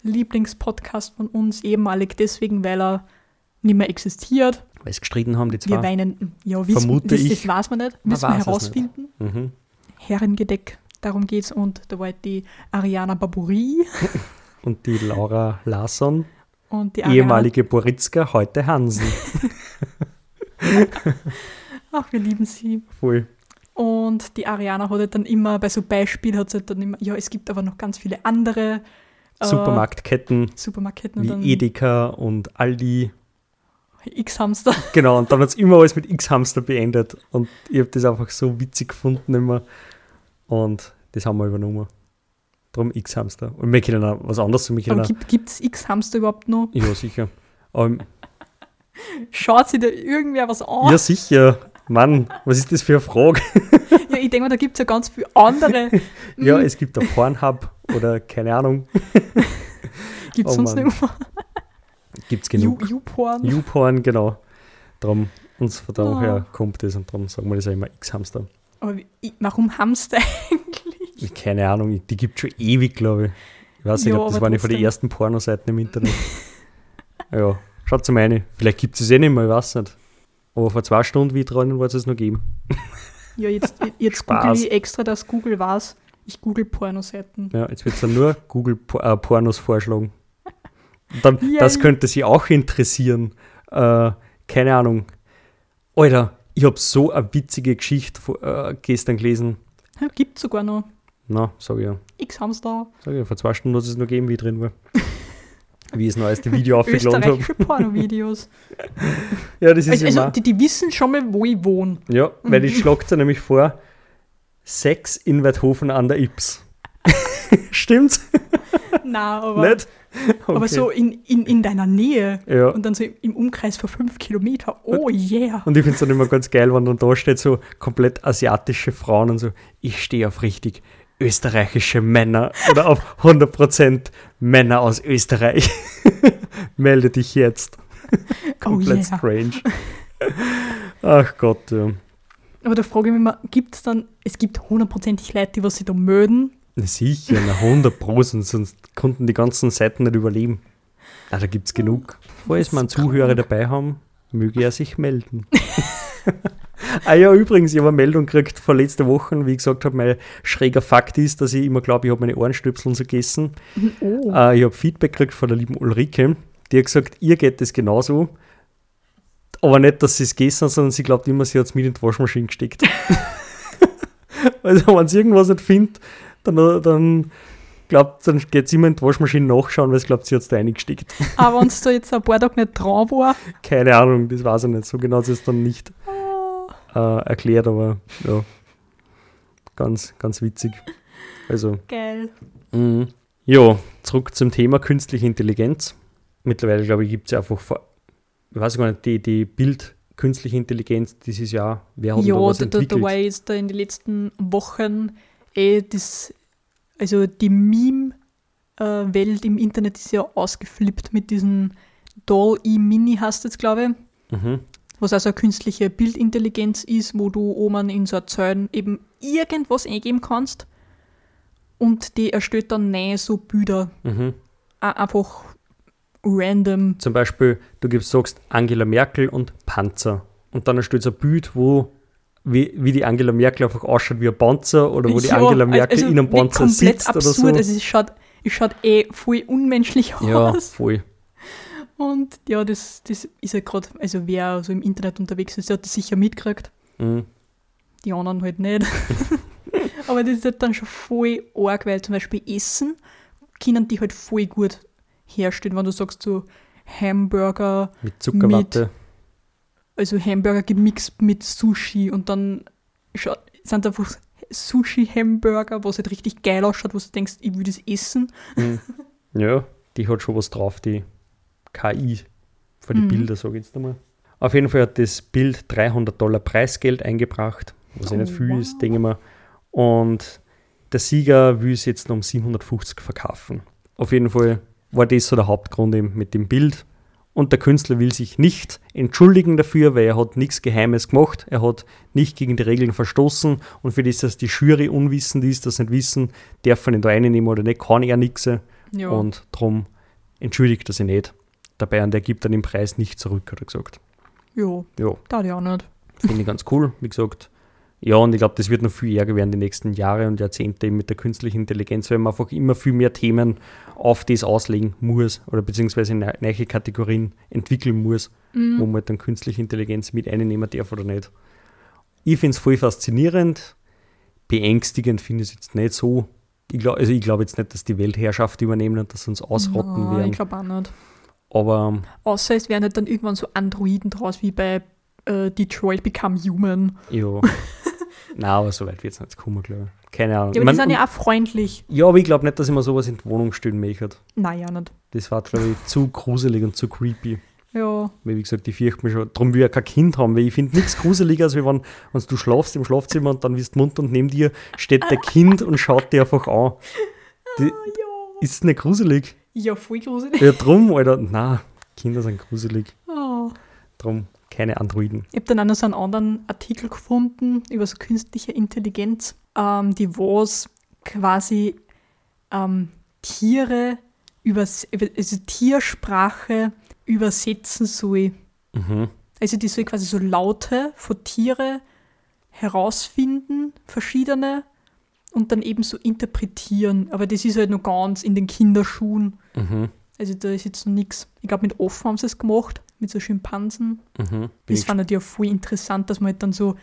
Lieblingspodcast von uns, ehemalig deswegen, weil er nicht mehr existiert. Weil sie gestritten haben, die Wir zwei. weinen, ja, wissen, Vermute das, ich. das weiß man nicht, Man müssen wir es herausfinden. Mhm. Herrengedeck, darum geht's. Und da war die Ariana Barbouri Und die Laura Larsson, und die ehemalige Boritzka, heute Hansen. Ach, wir lieben sie. Voll. Und die Ariana hat halt dann immer, bei so Beispielen hat sie halt dann immer, ja, es gibt aber noch ganz viele andere äh, Supermarktketten Supermarketten und wie dann Edeka und Aldi. X-Hamster. Genau, und dann hat es immer alles mit X-Hamster beendet. Und ich habe das einfach so witzig gefunden immer. Und das haben wir übernommen. Drum X-Hamster. Und wir können auch was anderes zu mir gibt es X-Hamster überhaupt noch? Ja, sicher. Aber, Schaut sich da irgendwer was an? ja, sicher. Mann, was ist das für eine Frage? Ja, ich denke mal, da gibt es ja ganz viele andere. Ja, es gibt auch Pornhub oder keine Ahnung. Gibt es Oh sonst Mann. nicht You- genug. YouPorn? YouPorn, genau. Darum, uns von Oh. daher kommt das und darum sagen wir das auch immer X-Hamster. Aber wie, warum Hamster eigentlich? Keine Ahnung, die gibt es schon ewig, glaube ich. Ich weiß nicht, Ja, ob das waren ja von den ersten Pornoseiten im Internet. ja, schaut mal rein. Vielleicht gibt es es eh nicht mehr, ich weiß nicht. Aber vor zwei Stunden, wie ich dran war, es es noch geben. Ja, jetzt, jetzt google ich extra, dass Google weiß. Ich google Pornoseiten. Ja, jetzt wird es dann nur Google -Por äh, Pornos vorschlagen. Dann, Yay. das könnte Sie auch interessieren. Äh, keine Ahnung. Alter, ich habe so eine witzige Geschichte äh, gestern gelesen. Gibt sogar noch. Na, sag ich ja. X-Hamster. Sag ich ja, vor zwei Stunden hat es noch gegeben, wie ich drin war. Wie ich das neueste Video aufgeladen habe. Österreichische Pornovideos. Ja, das ist Also, immer. also die, die wissen schon mal, wo ich wohne. Ja, weil Mhm. ich schlagt ja nämlich vor, Sex in Werthofen an der Ips. Stimmt's? Na, aber, Nicht? aber Okay. so in, in, in deiner Nähe. Ja. Und dann so im Umkreis von fünf Kilometer. Oh yeah. Und ich finde es dann immer ganz geil, wenn dann da steht so komplett asiatische Frauen und so, ich stehe auf richtig österreichische Männer oder auf 100% Männer aus Österreich. Melde dich jetzt. Komplett Oh yeah. strange. Ach Gott, ja. Aber da frage ich mich immer, gibt es dann, es gibt hundertprozentig Leute, die was sie da mögen. Na Sicher, na 100 Pro, sonst, konnten die ganzen Seiten nicht überleben. Ah, da gibt es genug. Falls wir einen Zuhörer dabei haben, möge er sich melden. Ah ja, übrigens, ich habe eine Meldung gekriegt vor letzter Woche, wie ich gesagt habe, mein schräger Fakt ist, dass ich immer glaube, ich habe meine Ohrenstöpsel so gegessen. Oh. Äh, ich habe Feedback gekriegt von der lieben Ulrike, die hat gesagt, ihr geht das genauso. Aber nicht, dass sie es gegessen hat, sondern sie glaubt immer, sie hat es mit in die Waschmaschine gesteckt. also, wenn sie irgendwas nicht findet, dann, dann glaubt, dann geht sie immer in die Waschmaschine nachschauen, weil sie glaubt, sie hat es da reingesteckt. Aber wenn es da jetzt ein paar Tage nicht dran war, Keine Ahnung, das weiß ich nicht. So genau ist es dann nicht äh, erklärt, aber ja, ganz, ganz witzig. Also, geil. mhm. ja, zurück zum Thema künstliche Intelligenz. Mittlerweile, glaube ich, gibt es ja einfach, ich weiß gar nicht, die, die Bild künstliche Intelligenz dieses Jahr, wer hat denn da Ja, was da, da, da entwickelt? war jetzt da in den letzten Wochen eh das, also die Meme-Welt im Internet ist ja ausgeflippt mit diesem Doll E-Mini heißt jetzt, glaube ich, Mhm. Was also eine künstliche Bildintelligenz ist, wo du oben in so einer Zellen eben irgendwas eingeben kannst und die erstellt dann neue so Bilder, Mhm. Einfach random. Zum Beispiel, du gibst, sagst Angela Merkel und Panzer. Und dann steht so ein Bild, wo wie, wie die Angela Merkel einfach ausschaut wie ein Panzer oder wo die Ja, Angela Merkel also in einem Panzer komplett sitzt absurd. oder so. Also es schaut, es schaut eh voll unmenschlich ja, aus. voll. Und ja, das, das ist ja gerade, also wer so im Internet unterwegs ist, der hat das sicher mitgekriegt. Mhm. Die anderen halt nicht. Aber das ist halt dann schon voll arg, weil zum Beispiel Essen können die halt voll gut herstellen, wenn du sagst so Hamburger, Mit Zuckerwatte. also Hamburger gemixt mit Sushi und dann sind einfach Sushi-Hamburger, was halt richtig geil ausschaut, wo du denkst, ich will das essen. Mhm. Ja, die hat schon was drauf, die KI für die Mhm. Bilder, sage ich jetzt einmal. Auf jeden Fall hat das Bild 300 Dollar Preisgeld eingebracht, was ja nicht Oh, viel wow. ist, denke ich mal. Und der Sieger will es jetzt noch um 750 verkaufen. Auf jeden Fall war das so der Hauptgrund eben mit dem Bild. Und der Künstler will sich nicht entschuldigen dafür, weil er hat nichts Geheimes gemacht. Er hat nicht gegen die Regeln verstoßen. Und für das, dass die Jury unwissend ist, das nicht wissen, darf man ihn da reinnehmen oder nicht, kann er nichts. Und darum entschuldigt er sich nicht. Dabei, und der gibt dann den Preis nicht zurück, hat er gesagt. ja, Ja, da ich auch nicht. finde ich ganz cool. Wie gesagt, ja, und ich glaube, das wird noch viel ärger werden die nächsten Jahre und Jahrzehnte mit der künstlichen Intelligenz, weil man einfach immer viel mehr Themen auf das auslegen muss oder beziehungsweise ne- neue Kategorien entwickeln muss, wo man dann künstliche Intelligenz mit einnehmen darf oder nicht. Ich finde es voll faszinierend. Beängstigend finde ich es jetzt nicht so. Ich glaub, also ich glaube jetzt nicht, dass die Weltherrschaft übernehmen und dass uns ausrotten Nein, werden. Ich glaube auch nicht. Aber Außer es werden halt dann irgendwann so Androiden draus, wie bei äh, Detroit Become Human. ja. Nein, aber so weit wird es nicht kommen, glaube ich. Keine Ahnung. Ja, aber Man- die sind ja auch freundlich. ja, aber ich glaube nicht, dass ich mir sowas in die Wohnung stellen möchte. Nein, ja nicht. Das war, glaube ich, zu gruselig und zu creepy. Ja, Weil, wie gesagt, ich fürchte mich schon. Darum will ich ja kein Kind haben, weil ich finde nichts gruseliger, als wenn, wenn du schlafst im Schlafzimmer und dann wirst du munter und neben dir steht der Kind und schaut dir einfach an. Die, ist es nicht gruselig? Ja voll gruselig. Ja, drum, Alter. Na, Kinder sind gruselig. Oh. Drum keine Androiden. Ich habe dann auch noch so einen anderen Artikel gefunden über so künstliche Intelligenz, ähm, die was quasi ähm, Tiere übers also Tiersprache übersetzen soll. Mhm. Also die soll quasi so Laute von Tiere herausfinden, verschiedene, und dann eben so interpretieren. Aber das ist halt noch ganz in den Kinderschuhen. Mhm. Also da ist jetzt noch nichts. Ich glaube, mit Offen haben sie es gemacht, mit so Schimpansen. Mhm. Das fand ich ja voll interessant, dass man halt dann so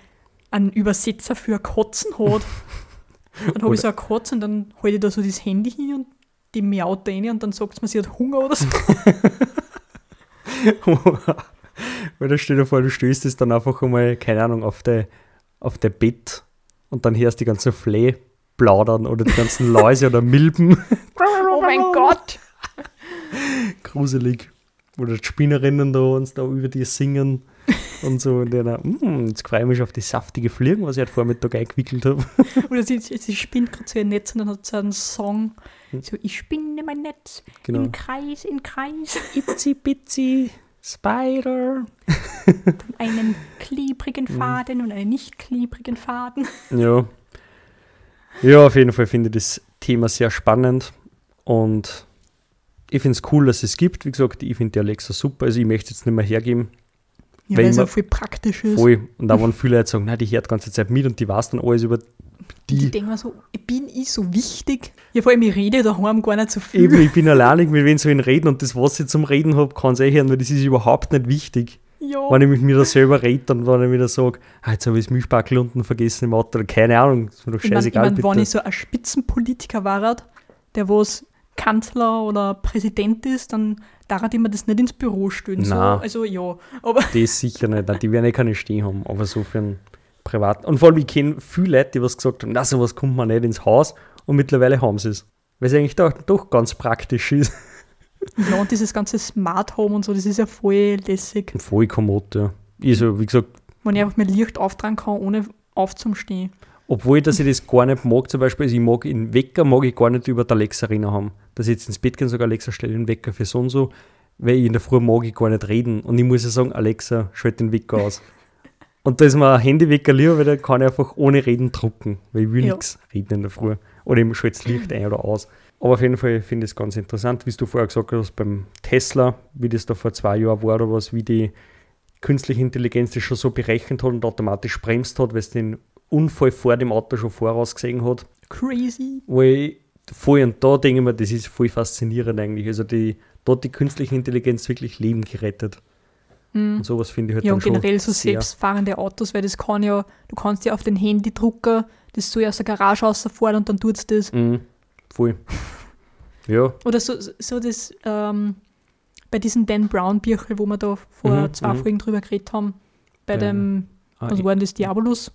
einen Übersetzer für Kotzen hat. Dann habe ich so eine Katze und dann halte ich da so das Handy hin und die miaut da rein und dann sagt man, sie hat Hunger oder so. Weil da stell dir vor, du stößt es dann einfach einmal, keine Ahnung, auf der auf der Bett und dann hörst du die ganzen Fleh plaudern oder die ganzen Läuse oder Milben. oh mein Gott! Gruselig. Oder die Spinnerinnen da uns da über die singen und so. Und dann, mm, jetzt freue ich mich auf die saftige Fliegen, was ich heute Vormittag eingewickelt habe. Oder sie, sie, spinnt gerade so ihr Netz und dann hat sie einen Song. So, ich spinne mein Netz Genau. im Kreis, in Kreis, Itsy bitsy Spider. einen klebrigen Faden und einen nicht klebrigen Faden. Ja. Ja, auf jeden Fall finde ich das Thema sehr spannend und ich finde es cool, dass es gibt. Wie gesagt, ich finde die Alexa super. Also ich möchte es jetzt nicht mehr hergeben. Ja, Weil es auch viel praktisch ist. Voll. Und da waren viele Leute sagen, nein, die hört die ganze Zeit mit und die weiß dann alles über ich die. denke mir so, bin ich so wichtig? Ja, vor allem, ich rede daheim gar nicht so viel. Eben, ich bin alleinig, mit wem soll ich reden und das, was ich zum Reden habe, kann ich eh hören, weil das ist überhaupt nicht wichtig. Ja. Wenn ich mir da selber rede, dann wenn ich wieder sage, ah, jetzt habe ich das Milchbackel unten vergessen im Auto oder keine Ahnung, ist mir doch Ich meine, ich scheißegal, mein, wenn ich so ein Spitzenpolitiker war, der was Kanzler oder Präsident ist, dann darf immer das nicht ins Büro stellen. So, also ja, aber Das sicher nicht. Nein, die werden eh keine stehen haben, aber so für einen privaten. Und vor allem, ich kenne viele Leute, die was gesagt haben, na, sowas kommt man nicht ins Haus und mittlerweile haben sie es. Weil es eigentlich doch, doch ganz praktisch ist. Ja, und dieses ganze Smart Home und so, das ist ja voll lässig. Voll kommod, ja. Ich so, wie gesagt, Wenn ich einfach mit Licht auftragen kann, ohne aufzustehen. obwohl, dass ich das gar nicht mag, zum Beispiel, also ich mag den Wecker, mag ich gar nicht über die Alexa reden haben. Dass ich jetzt ins Bett gehen sage, Alexa, stell den Wecker für so und so, weil ich in der Früh mag ich gar nicht reden. Und ich muss ja sagen, Alexa, schalt den Wecker aus. und da ist mir ein Handywecker lieber, weil da kann ich einfach ohne Reden drucken, weil ich will Ja. nichts reden in der Früh. Oder ich schalte das Licht ein oder aus. Aber auf jeden Fall finde ich es ganz interessant, wie du vorher gesagt hast, beim Tesla, wie das da vor zwei Jahren war oder was, wie die künstliche Intelligenz das schon so berechnet hat und automatisch bremst hat, weil es den Unfall vor dem Auto schon vorausgesehen hat. Crazy. Ich voll und da denke ich mir, das ist voll faszinierend eigentlich. Also die, da hat die künstliche Intelligenz wirklich Leben gerettet. Und sowas finde ich halt Ja, dann und generell so selbstfahrende Autos, weil das kann ja, du kannst ja auf den Handydrucker das so aus der Garage rausfahren und dann tut es das. Mhm, voll. ja, Oder so, so das, ähm, bei diesem Dan Brown Birchel, wo wir da vor Mhm, zwei mhm. Folgen drüber geredet haben, bei Bei- dem, ah, was war denn das, Diabolus?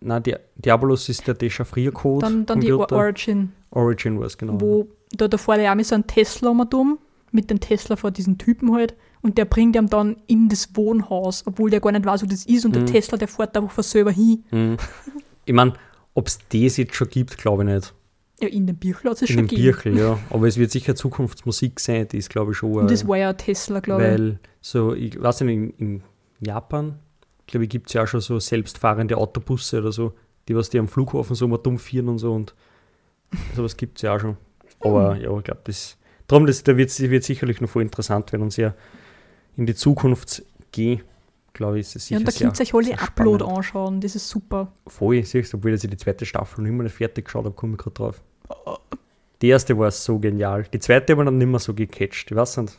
nein, Di Diabolus ist der Dechiffriercode. Dann, dann die. Origin, Origin war es, genau. wo da, da fährt er auch mit so einem Tesla um dumm, mit dem Tesla vor diesen Typen halt, und der bringt ihm dann in das Wohnhaus, obwohl der gar nicht weiß, wo das ist, und der Mhm. Tesla, der fährt einfach von selber hin. Mhm. Ich meine, ob es das jetzt schon gibt, glaube ich nicht. Ja, in dem Birchel hat es In schon dem gegeben. Birchel, ja. Aber es wird sicher Zukunftsmusik sein, die ist, glaube ich, schon. Und das war ja Tesla, glaube ich. Weil so, ich weiß nicht, in, in Japan, glaube ich, gibt es ja auch schon so selbstfahrende Autobusse oder so, die was die am Flughafen so mal dumm führen und so und sowas gibt es ja auch schon. Aber Hm. ja, ich glaube, das, darum, das, da wird wird sicherlich noch voll interessant, wenn uns ja in die Zukunft gehen, glaube ich, ist es Ja, sicher und da könnt ihr euch alle Upload spannend. anschauen, das ist super. Voll, siehst du, obwohl ich die zweite Staffel noch immer nicht fertig geschaut habe, komme ich gerade drauf. Die erste war so genial. Die zweite habe ich dann nicht mehr so gecatcht. Ich weiß nicht.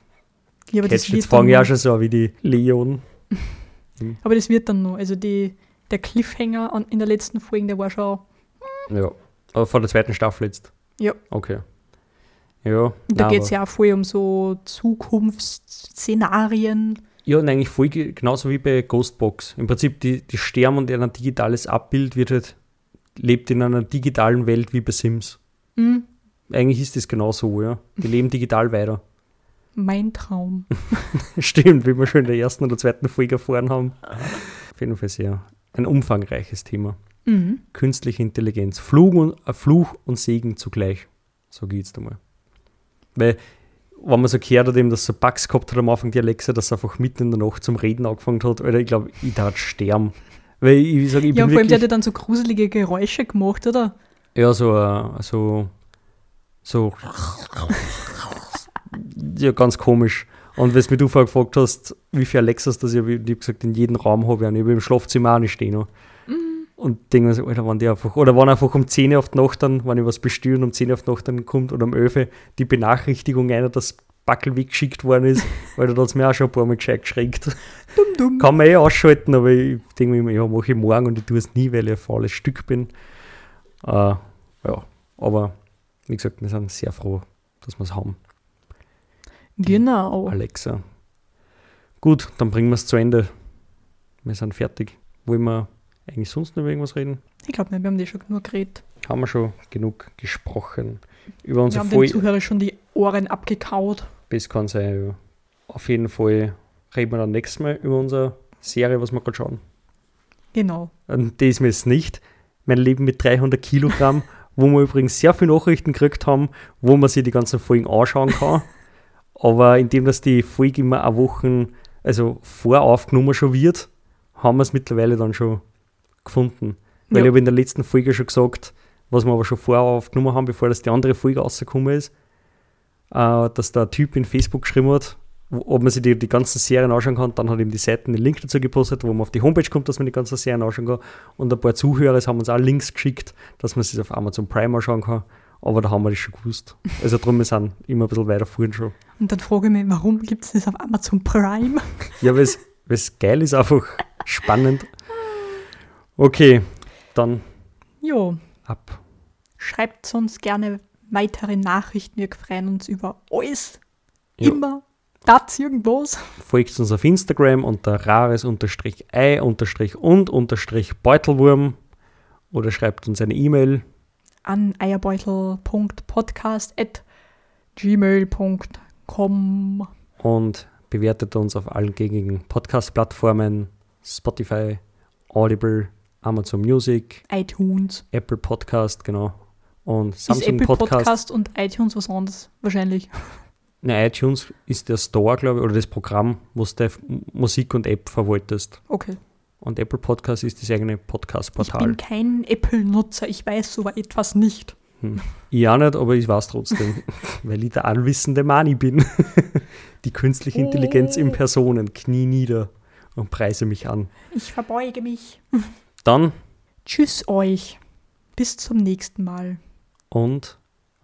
Ja, aber, das Catcht, jetzt fange ich auch schon so an wie die Leon. aber das wird dann noch. Also die, der Cliffhanger an, in der letzten Folge, der war schon. Ja. Aber vor der zweiten Staffel jetzt. Ja. Okay. Ja. Da geht es ja auch voll um so Zukunftsszenarien. Ja, und eigentlich voll ge- genauso wie bei Ghostbox. Im Prinzip, die, die sterben und ein digitales Abbild wird halt, lebt in einer digitalen Welt wie bei Sims. Hm, Eigentlich ist das genauso, ja. Die leben digital weiter. mein Traum. Stimmt, wie wir schon in der ersten oder zweiten Folge erfahren haben. Auf jeden Fall sehr ein umfangreiches Thema. Mhm. Künstliche Intelligenz. Fluch und, äh, Fluch und Segen zugleich. So geht's da mal. Weil, wenn man so gehört hat, eben, dass so Bugs gehabt hat am Anfang, die Alexa, dass sie einfach mitten in der Nacht zum Reden angefangen hat, Alter, ich glaube, ich darf sterben. Weil ich, sage, ich Ja, und bin vor allem, der hat ja dann so gruselige Geräusche gemacht, oder? ja, so, äh, so, so, ja, ganz komisch. Und wenn du vorher gefragt hast, wie viele Alexas das ich habe, ich habe gesagt, in jedem Raum habe ich. Ich habe im Schlafzimmer auch nicht stehen. noch. Und denke mir so, Alter, wenn die einfach, oder wenn einfach um 10 Uhr auf die Nacht dann, wenn ich was bestelle und um 10 Uhr auf die Nacht dann kommt oder um 11 Uhr die Benachrichtigung einer, dass Backel weggeschickt worden ist, weil da hat es mir auch schon ein paar Mal gescheit geschreckt. Kann man eh ausschalten, aber ich denke mir immer, ja, mache ich morgen und ich tue es nie, weil ich ein faules Stück bin. Äh, ja, aber wie gesagt, wir sind sehr froh, dass wir es haben. Genau. Alexa. Gut, dann bringen wir es zu Ende. Wir sind fertig. Wollen wir eigentlich sonst noch über irgendwas reden? Ich glaube nicht, wir haben die schon genug geredet. Haben wir schon genug gesprochen. Über Wir unsere haben den. Zuhörer schon die Ohren abgekaut. Das kann sein, ja. Auf jeden Fall reden wir dann nächstes Mal über unsere Serie, was wir gerade schauen. Genau. Und das ist mir jetzt nicht. Mein Leben mit 300 Kilogramm, wo wir übrigens sehr viele Nachrichten gekriegt haben, wo man sich die ganzen Folgen anschauen kann. Aber indem das die Folge immer eine Woche, also voraufgenommen schon wird, haben wir es mittlerweile dann schon gefunden. Weil Ja. ich habe in der letzten Folge schon gesagt, was wir aber schon vorher aufgenommen haben, bevor das die andere Folge rausgekommen ist, äh, dass da ein Typ in Facebook geschrieben hat, wo- ob man sich die, die ganzen Serien anschauen kann. Dann hat ihm die Seiten den Link dazu gepostet, wo man auf die Homepage kommt, dass man die ganzen Serien anschauen kann. Und ein paar Zuhörer haben uns auch Links geschickt, dass man sich auf Amazon Prime anschauen kann. Aber da haben wir das schon gewusst. Also drum, wir sind immer ein bisschen weiter vorhin schon. Und dann frage ich mich, warum gibt es das auf Amazon Prime? Ja, weil es geil ist, einfach spannend. Okay, dann Jo, ab. schreibt uns gerne weitere Nachrichten. Wir freuen uns über alles. Ja. Immer. Das irgendwas. Folgt uns auf Instagram unter rares-ei- und unterstrich Beutelwurm oder schreibt uns eine E-Mail. An eierbeutel.podcast.gmail.com. und bewertet uns auf allen gängigen Podcast-Plattformen, Spotify, Audible, Amazon Music, iTunes. Apple Podcast, genau, und Ist Samsung Apple Podcast. Podcast. und iTunes was anderes? Wahrscheinlich. Ne, iTunes ist der Store, glaube ich, oder das Programm, wo du Musik und App verwaltest. Okay. Und Apple Podcast ist das eigene Ich Podcast-Portal. bin kein Apple-Nutzer. Ich weiß so etwas nicht. Ich auch nicht, aber ich weiß trotzdem, weil ich der allwissende Mani bin. Die künstliche Intelligenz in Personen, knie nieder und preise mich an. Ich verbeuge mich. Dann Tschüss euch. Bis zum nächsten Mal. und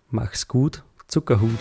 mach's gut, Zuckerhut.